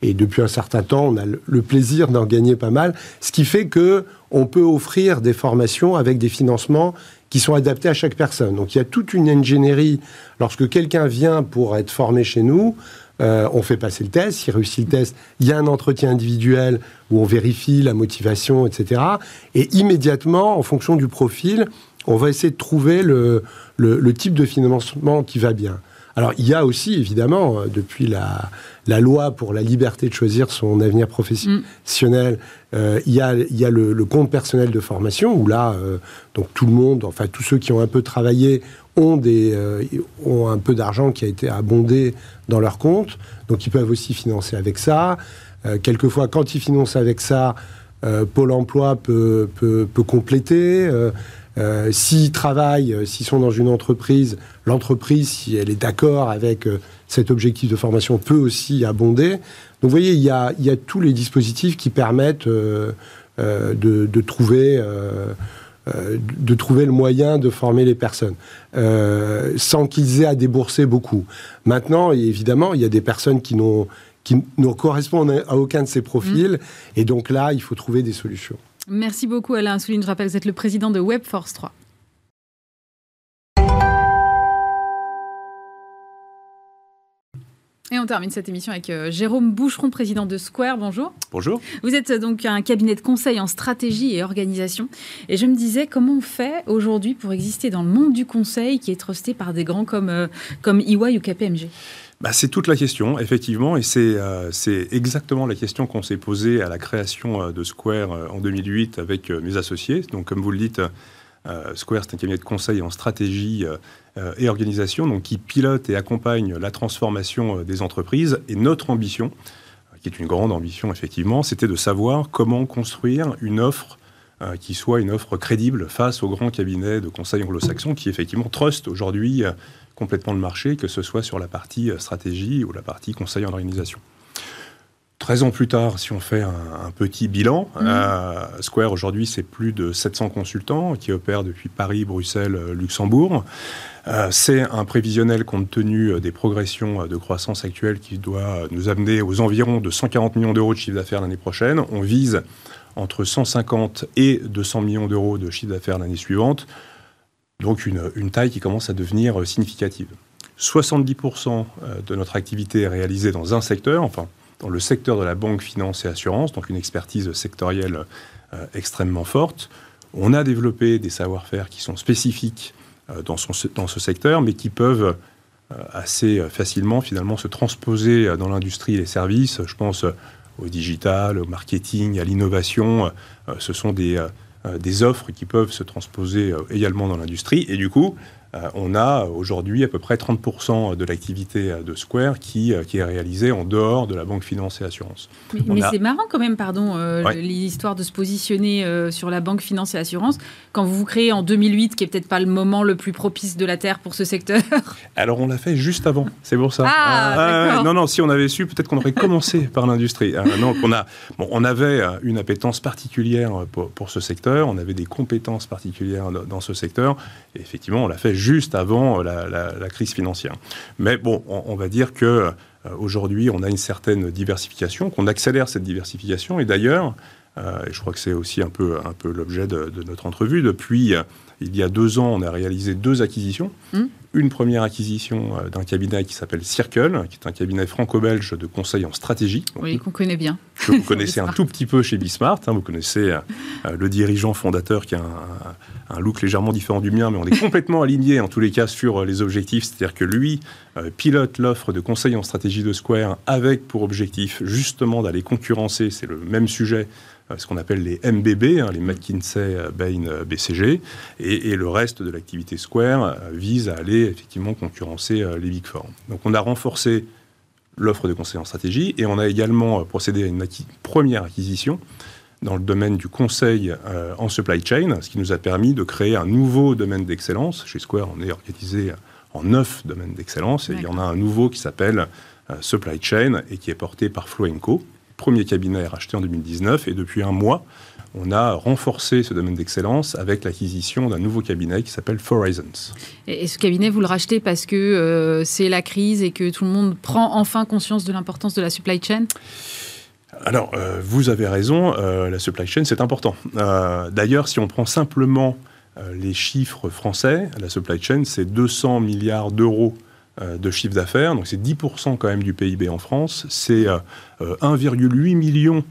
et depuis un certain temps, on a le plaisir d'en gagner pas mal, ce qui fait que on peut offrir des formations avec des financements qui sont adaptés à chaque personne. Donc il y a toute une ingénierie. Lorsque quelqu'un vient pour être formé chez nous, euh, on fait passer le test, s'il réussit le test, il y a un entretien individuel où on vérifie la motivation, etc. Et immédiatement, en fonction du profil, on va essayer de trouver le, le type de financement qui va bien. Alors il y a aussi, évidemment, euh, depuis la, la loi pour la liberté de choisir son avenir professionnel, euh, il y a, y a le, compte personnel de formation où là, euh, donc tout le monde, enfin tous ceux qui ont un peu travaillé ont, des, ont un peu d'argent qui a été abondé dans leur compte, donc ils peuvent aussi financer avec ça. quelquefois, quand ils financent avec ça, Pôle Emploi peut, peut, peut compléter. Euh, s'ils travaillent, euh, s'ils sont dans une entreprise, l'entreprise, si elle est d'accord avec euh, cet objectif de formation, peut aussi abonder. Donc vous voyez, il y a, tous les dispositifs qui permettent de, trouver... de trouver le moyen de former les personnes sans qu'ils aient à débourser beaucoup. Maintenant, évidemment, il y a des personnes qui n'ont qui ne correspondent à aucun de ces profils, mmh. et donc là, il faut trouver des solutions. Merci beaucoup Alain Souline. Je rappelle que vous êtes le président de Webforce 3. Et on termine cette émission avec euh, Jérôme Boucheron, président de Square. Bonjour. Bonjour. Vous êtes euh, donc un cabinet de conseil en stratégie et organisation. Et je me disais, comment on fait aujourd'hui pour exister dans le monde du conseil qui est trusté par des grands comme, euh, comme EY ou KPMG bah, c'est toute la question, effectivement, et euh, c'est exactement la question qu'on s'est posée à la création euh, de Square euh, en 2008 avec mes associés. Donc, comme vous le dites, Square, c'est un cabinet de conseil en stratégie et organisation, donc qui pilote et accompagne la transformation des entreprises. Et notre ambition, qui est une grande ambition, effectivement, c'était de savoir comment construire une offre qui soit une offre crédible face aux grands cabinets de conseil anglo-saxons qui, effectivement, trust aujourd'hui complètement le marché, que ce soit sur la partie euh, stratégie ou la partie conseil en organisation. 13 ans plus tard, si on fait un, petit bilan, mmh. euh, Square aujourd'hui c'est plus de 700 consultants qui opèrent depuis Paris, Bruxelles, euh, Luxembourg. c'est un prévisionnel compte tenu des progressions de croissance actuelles qui doit nous amener aux environs de 140 millions d'euros de chiffre d'affaires l'année prochaine. On vise entre 150 et 200 millions d'euros de chiffre d'affaires l'année suivante. Donc une, taille qui commence à devenir euh, significative. 70% euh, de notre activité est réalisée dans un secteur, enfin dans le secteur de la banque, finance et assurance, donc une expertise sectorielle euh, extrêmement forte. On a développé des savoir-faire qui sont spécifiques dans, dans, ce secteur, mais qui peuvent assez facilement finalement se transposer dans l'industrie et les services. Je pense au digital, au marketing, à l'innovation. Ce sont des des offres qui peuvent se transposer euh, également dans l'industrie. Et du coup, euh, on a aujourd'hui à peu près 30% de l'activité euh, de Square qui, euh, qui est réalisée en dehors de la banque finance et assurance. Mais, c'est marrant quand même, pardon, l'histoire de se positionner sur la banque finance et assurance quand vous vous créez en 2008, qui est peut-être pas le moment le plus propice de la Terre pour ce secteur. [laughs] Alors on l'a fait juste avant, c'est pour ça. Ah, non, non, si on avait su, peut-être qu'on aurait commencé [laughs] par l'industrie. non, on, a, bon, on avait une appétence particulière pour, pour, ce secteur, on avait des compétences particulières dans ce secteur, et effectivement, on l'a fait juste avant la, crise financière. Mais bon, on, va dire que euh, aujourd'hui, on a une certaine diversification, qu'on accélère cette diversification. Et d'ailleurs, euh, je crois que c'est aussi un peu, l'objet de, notre entrevue. Depuis euh, il y a deux ans, on a réalisé deux acquisitions. Mmh. Une première acquisition d'un cabinet qui s'appelle Circle, qui est un cabinet franco-belge de conseil en stratégie. oui, qu'on connaît bien. Que vous [laughs] connaissez un tout petit peu chez Bismart. Hein. vous connaissez le dirigeant fondateur qui a un un look légèrement différent du mien, mais on est complètement [laughs] aligné en tous les cas sur euh, les objectifs. C'est-à-dire que lui euh, pilote l'offre de conseil en stratégie de Square avec pour objectif justement d'aller concurrencer, c'est le même sujet, euh, ce qu'on appelle les MBB, hein, les McKinsey, Bain, BCG, et, le reste de l'activité Square vise à aller effectivement concurrencer les Big Four. Donc on a renforcé l'offre de conseil en stratégie et on a également procédé à une première acquisition dans le domaine du conseil euh, en supply chain, ce qui nous a permis de créer un nouveau domaine d'excellence. Chez Square, on est organisé en neuf domaines d'excellence et il y en a un nouveau qui s'appelle euh, supply chain et qui est porté par Floenco, premier cabinet racheté en 2019 et depuis un mois, on a renforcé ce domaine d'excellence avec l'acquisition d'un nouveau cabinet qui s'appelle Horizons. Et ce cabinet, vous le rachetez parce que euh, c'est la crise et que tout le monde prend enfin conscience de l'importance de la supply chain? Alors, euh, vous avez raison, euh, la supply chain, c'est important. D'ailleurs, si on prend simplement les chiffres français, la supply chain, c'est 200 milliards d'euros de chiffre d'affaires, donc c'est 10% quand même du PIB en France, c'est 1,8 million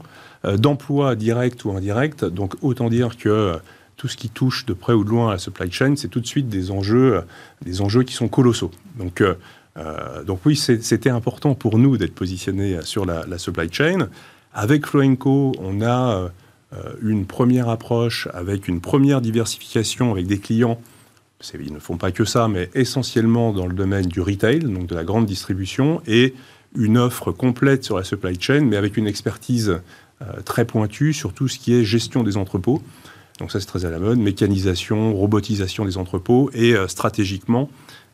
euh, d'emplois directs ou indirects. Donc autant dire que euh, tout ce qui touche de près ou de loin à la supply chain, c'est tout de suite des enjeux, euh, des enjeux qui sont colossaux. Donc, donc oui, c'était important pour nous d'être positionnés sur la, supply chain. Avec Floenco, on a une première approche avec une première diversification avec des clients. Ils ne font pas que ça, mais essentiellement dans le domaine du retail, donc de la grande distribution, et une offre complète sur la supply chain, mais avec une expertise euh, très pointu sur tout ce qui est gestion des entrepôts. Donc ça, c'est très à la mode. Mécanisation, robotisation des entrepôts et euh, stratégiquement,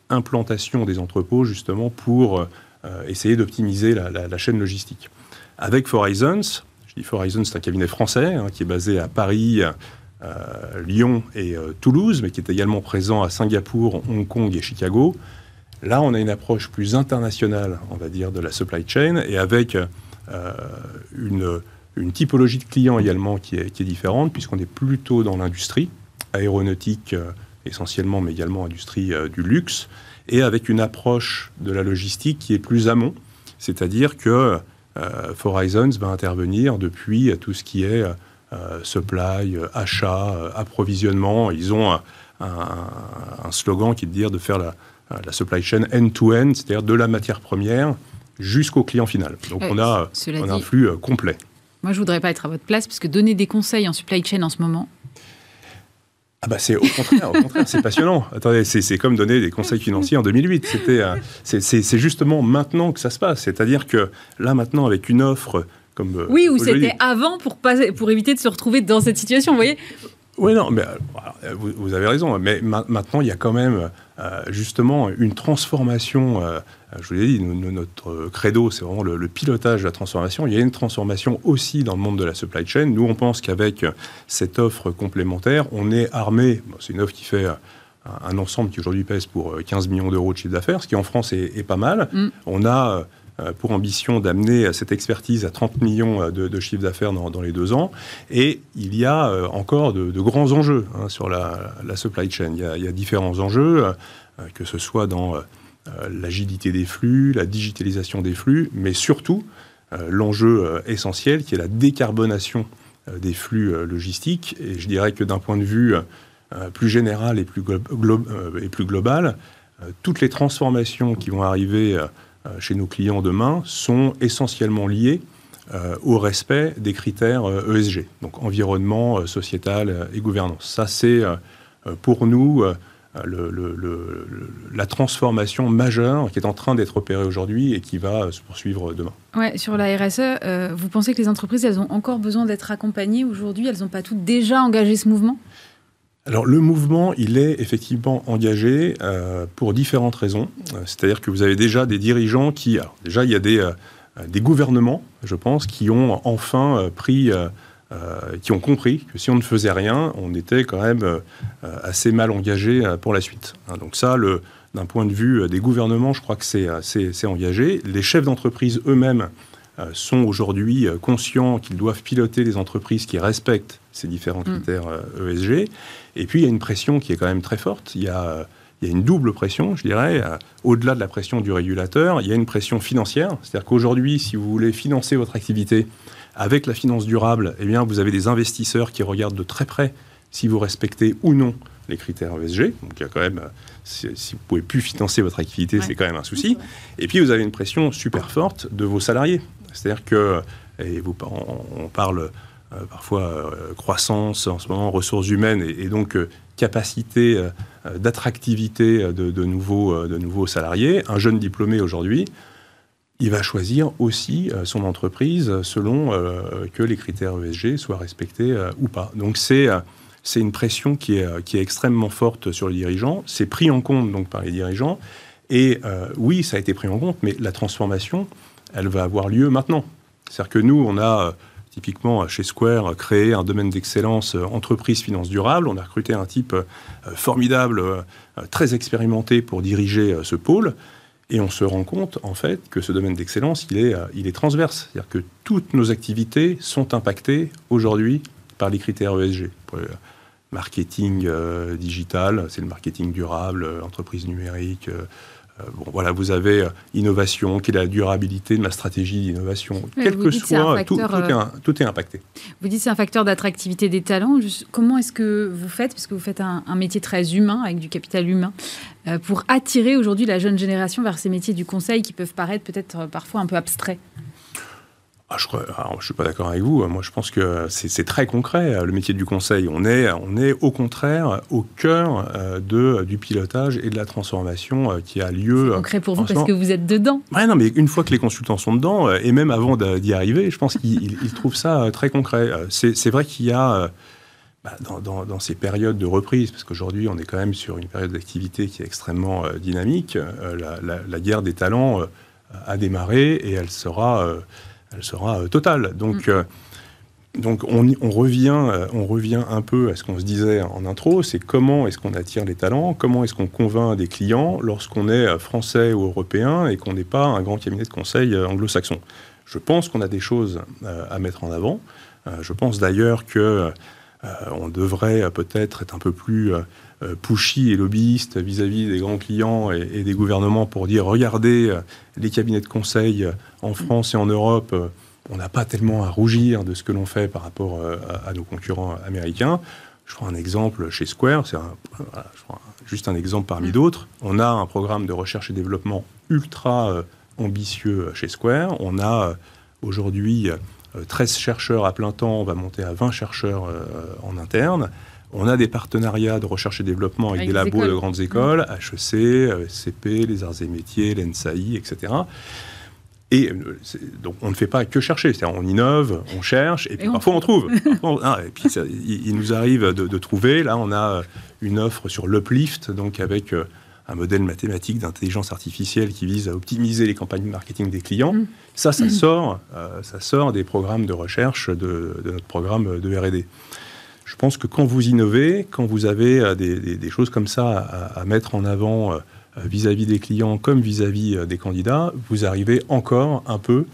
implantation des entrepôts justement pour euh, essayer d'optimiser la, chaîne logistique. Avec Horizons, je dis Horizons, c'est un cabinet français hein, qui est basé à Paris, Lyon et Toulouse, mais qui est également présent à Singapour, Hong Kong et Chicago. Là, on a une approche plus internationale, on va dire, de la supply chain et avec une une typologie de clients également qui est, différente, puisqu'on est plutôt dans l'industrie, aéronautique euh, essentiellement, mais également industrie euh, du luxe, et avec une approche de la logistique qui est plus amont, c'est-à-dire que euh, Horizons va intervenir depuis tout ce qui est supply, achat, approvisionnement. Ils ont un, slogan qui est de dire de faire la, la supply chain end-to-end, c'est-à-dire de la matière première jusqu'au client final. Donc on a, on a un flux complet. Moi, je voudrais pas être à votre place, parce que donner des conseils en supply chain en ce moment, ah bah c'est au contraire, au contraire, c'est passionnant. [laughs] Attendez, c'est comme donner des conseils financiers en 2008. C'était, euh, c'est justement maintenant que ça se passe. C'est-à-dire que là maintenant, avec une offre comme euh, oui, ou c'était avant pour pas, pour éviter de se retrouver dans cette situation. Vous voyez Oui, non, mais euh, vous, avez raison. Mais maintenant, il y a quand même justement une transformation euh, je vous l'ai dit, notre credo, c'est vraiment le, pilotage de la transformation. Il y a une transformation aussi dans le monde de la supply chain. Nous, on pense qu'avec cette offre complémentaire, on est armé. c'est une offre qui fait un, ensemble qui aujourd'hui pèse pour 15 euh, millions d'euros de chiffre d'affaires, ce qui en France est, pas mal. Mm. On a euh, pour ambition d'amener cette expertise à 30 millions de, chiffre d'affaires dans, les deux ans. Et il y a encore de, grands enjeux hein, sur la, supply chain. Il y, a, différents enjeux, que ce soit dans euh, l'agilité des flux, la digitalisation des flux, mais surtout euh, l'enjeu euh, essentiel qui est la décarbonation des flux logistiques. Et je dirais que d'un point de vue plus général et plus global, toutes les transformations qui vont arriver chez nos clients demain sont essentiellement liées au respect des critères ESG, e donc environnement, sociétal et gouvernance. Ça, c'est pour nous euh, la transformation majeure qui est en train d'être opérée aujourd'hui et qui va se poursuivre demain. Ouais, sur la RSE, euh, vous pensez que les entreprises, elles ont encore besoin d'être accompagnées aujourd'hui? Elles n'ont pas toutes déjà engagé ce mouvement? Alors le mouvement, il est effectivement engagé euh, pour différentes raisons. C'est-à-dire que vous avez déjà des dirigeants qui... déjà, il y a des, des gouvernements, je pense, qui ont enfin pris euh, qui ont compris que si on ne faisait rien, on était quand même euh, assez mal engagé euh, pour la suite. Hein, donc ça, d'un point de vue des gouvernements, je crois que c'est engagé. Les chefs d'entreprise eux-mêmes sont aujourd'hui conscients qu'ils doivent piloter les entreprises qui respectent ces différents mm. critères ESG. Et puis, il y a une pression qui est quand même très forte. Il y a, il y a une double pression, je dirais. Au-delà de la pression du régulateur, il y a une pression financière. C'est-à-dire qu'aujourd'hui, si vous voulez financer votre activité, avec la finance durable, eh bien, vous avez des investisseurs qui regardent de très près si vous respectez ou non les critères ESG. Donc, il y a quand même, si, vous vous pouvez plus financer votre activité, c'est quand même un souci. Et puis, vous avez une pression super forte de vos salariés. C'est-à-dire que, on, parle euh, parfois euh, croissance en ce moment, ressources humaines et, donc euh, capacité d'attractivité de, de, nouveaux, de nouveaux salariés. Un jeune diplômé aujourd'hui, il va choisir aussi euh, son entreprise selon euh, que les critères ESG soient respectés euh, ou pas. Donc c'est c'est une pression qui est, qui est extrêmement forte sur les dirigeants. C'est pris en compte donc par les dirigeants. Et oui, ça a été pris en compte, mais la transformation, elle va avoir lieu maintenant. C'est-à-dire que nous, on a typiquement chez Square, créer un domaine d'excellence entreprise finance durable. On a recruté un type formidable, très expérimenté pour diriger ce pôle. Et on se rend compte, en fait, que ce domaine d'excellence, il est, il est transverse. C'est-à-dire que toutes nos activités sont impactées aujourd'hui par les critères ESG. Marketing digital, c'est le marketing durable, l'entreprise numérique, euh, bon, voilà, vous avez euh, innovation, quelle est la durabilité de ma stratégie d'innovation, quel que soit, tout, euh, tout, est, impacté. Vous dites c'est un facteur d'attractivité des talents. Comment est-ce que vous faites, parce que vous faites un, métier très humain, avec du capital humain, pour attirer aujourd'hui la jeune génération vers ces métiers du conseil qui peuvent paraître peut-être parfois un peu abstraits? Ah, je ne suis pas d'accord avec vous. Moi, je pense que c'est très concret, le métier du conseil. On est, on est au contraire au cœur euh, de, du pilotage et de la transformation euh, qui a lieu. C'est concret pour vous parce que vous êtes dedans. Ouais, non, mais une fois que les consultants sont dedans, euh, et même avant d'y arriver, je pense qu'ils trouvent ça très concret. C'est vrai qu'il y a... Bah, dans, dans, ces périodes de reprise, parce qu'aujourd'hui on est quand même sur une période d'activité qui est extrêmement dynamique, la, la, la, guerre des talents a démarré et elle sera elle sera euh, totale. Donc, mm. euh, donc on, revient, euh, on revient un peu à ce qu'on se disait en intro, c'est comment est-ce qu'on attire les talents, comment est-ce qu'on convainc des clients lorsqu'on est français ou européen et qu'on n'est pas un grand cabinet de conseil anglo-saxon. Je pense qu'on a des choses à mettre en avant. je pense d'ailleurs que on devrait peut-être être un peu plus pushy et lobbyiste vis-à-vis des grands clients et, des gouvernements pour dire regardez les cabinets de conseil en France et en Europe, euh, on n'a pas tellement à rougir de ce que l'on fait par rapport euh, à, nos concurrents américains. Je prends un exemple chez Square, c'est juste un exemple parmi mm. d'autres. On a un programme de recherche et développement ultra euh, ambitieux chez Square. On a aujourd'hui 13 chercheurs à plein temps, on va monter à 20 chercheurs en interne. On a des partenariats de recherche et développement avec, des labos de grandes écoles, HEC, SCP, les arts et métiers, l'ENSAI, etc. Et euh, donc, on ne fait pas que chercher. C'est-à-dire, on innove, on cherche, et puis parfois on trouve. Ah, et puis, il, nous arrive de, trouver. Là, on a une offre sur l'uplift, donc avec euh, un modèle mathématique d'intelligence artificielle qui vise à optimiser les campagnes de marketing des clients. Mm. Ça, ça sort, euh, ça sort des programmes de recherche de, notre programme de R&D. Je pense que quand vous innovez, quand vous avez des, choses comme ça à, à mettre en avant euh, vis-à-vis des clients comme vis-à-vis euh, des candidats, vous arrivez encore un peu,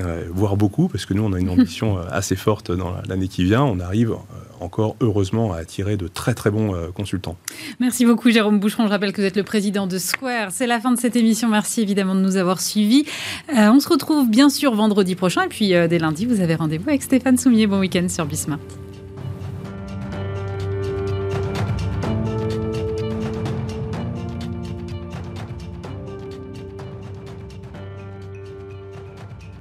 euh, voire beaucoup, parce que nous, on a une [laughs] ambition assez forte dans l'année qui vient. On arrive encore heureusement à attirer de très très bons consultants. Merci beaucoup Jérôme Boucheron. Je rappelle que vous êtes le président de Square. C'est la fin de cette émission. Merci évidemment de nous avoir suivis. on se retrouve bien sûr vendredi prochain et puis dès lundi, vous avez rendez-vous avec Stéphane Soumier. Bon week-end sur Bismart.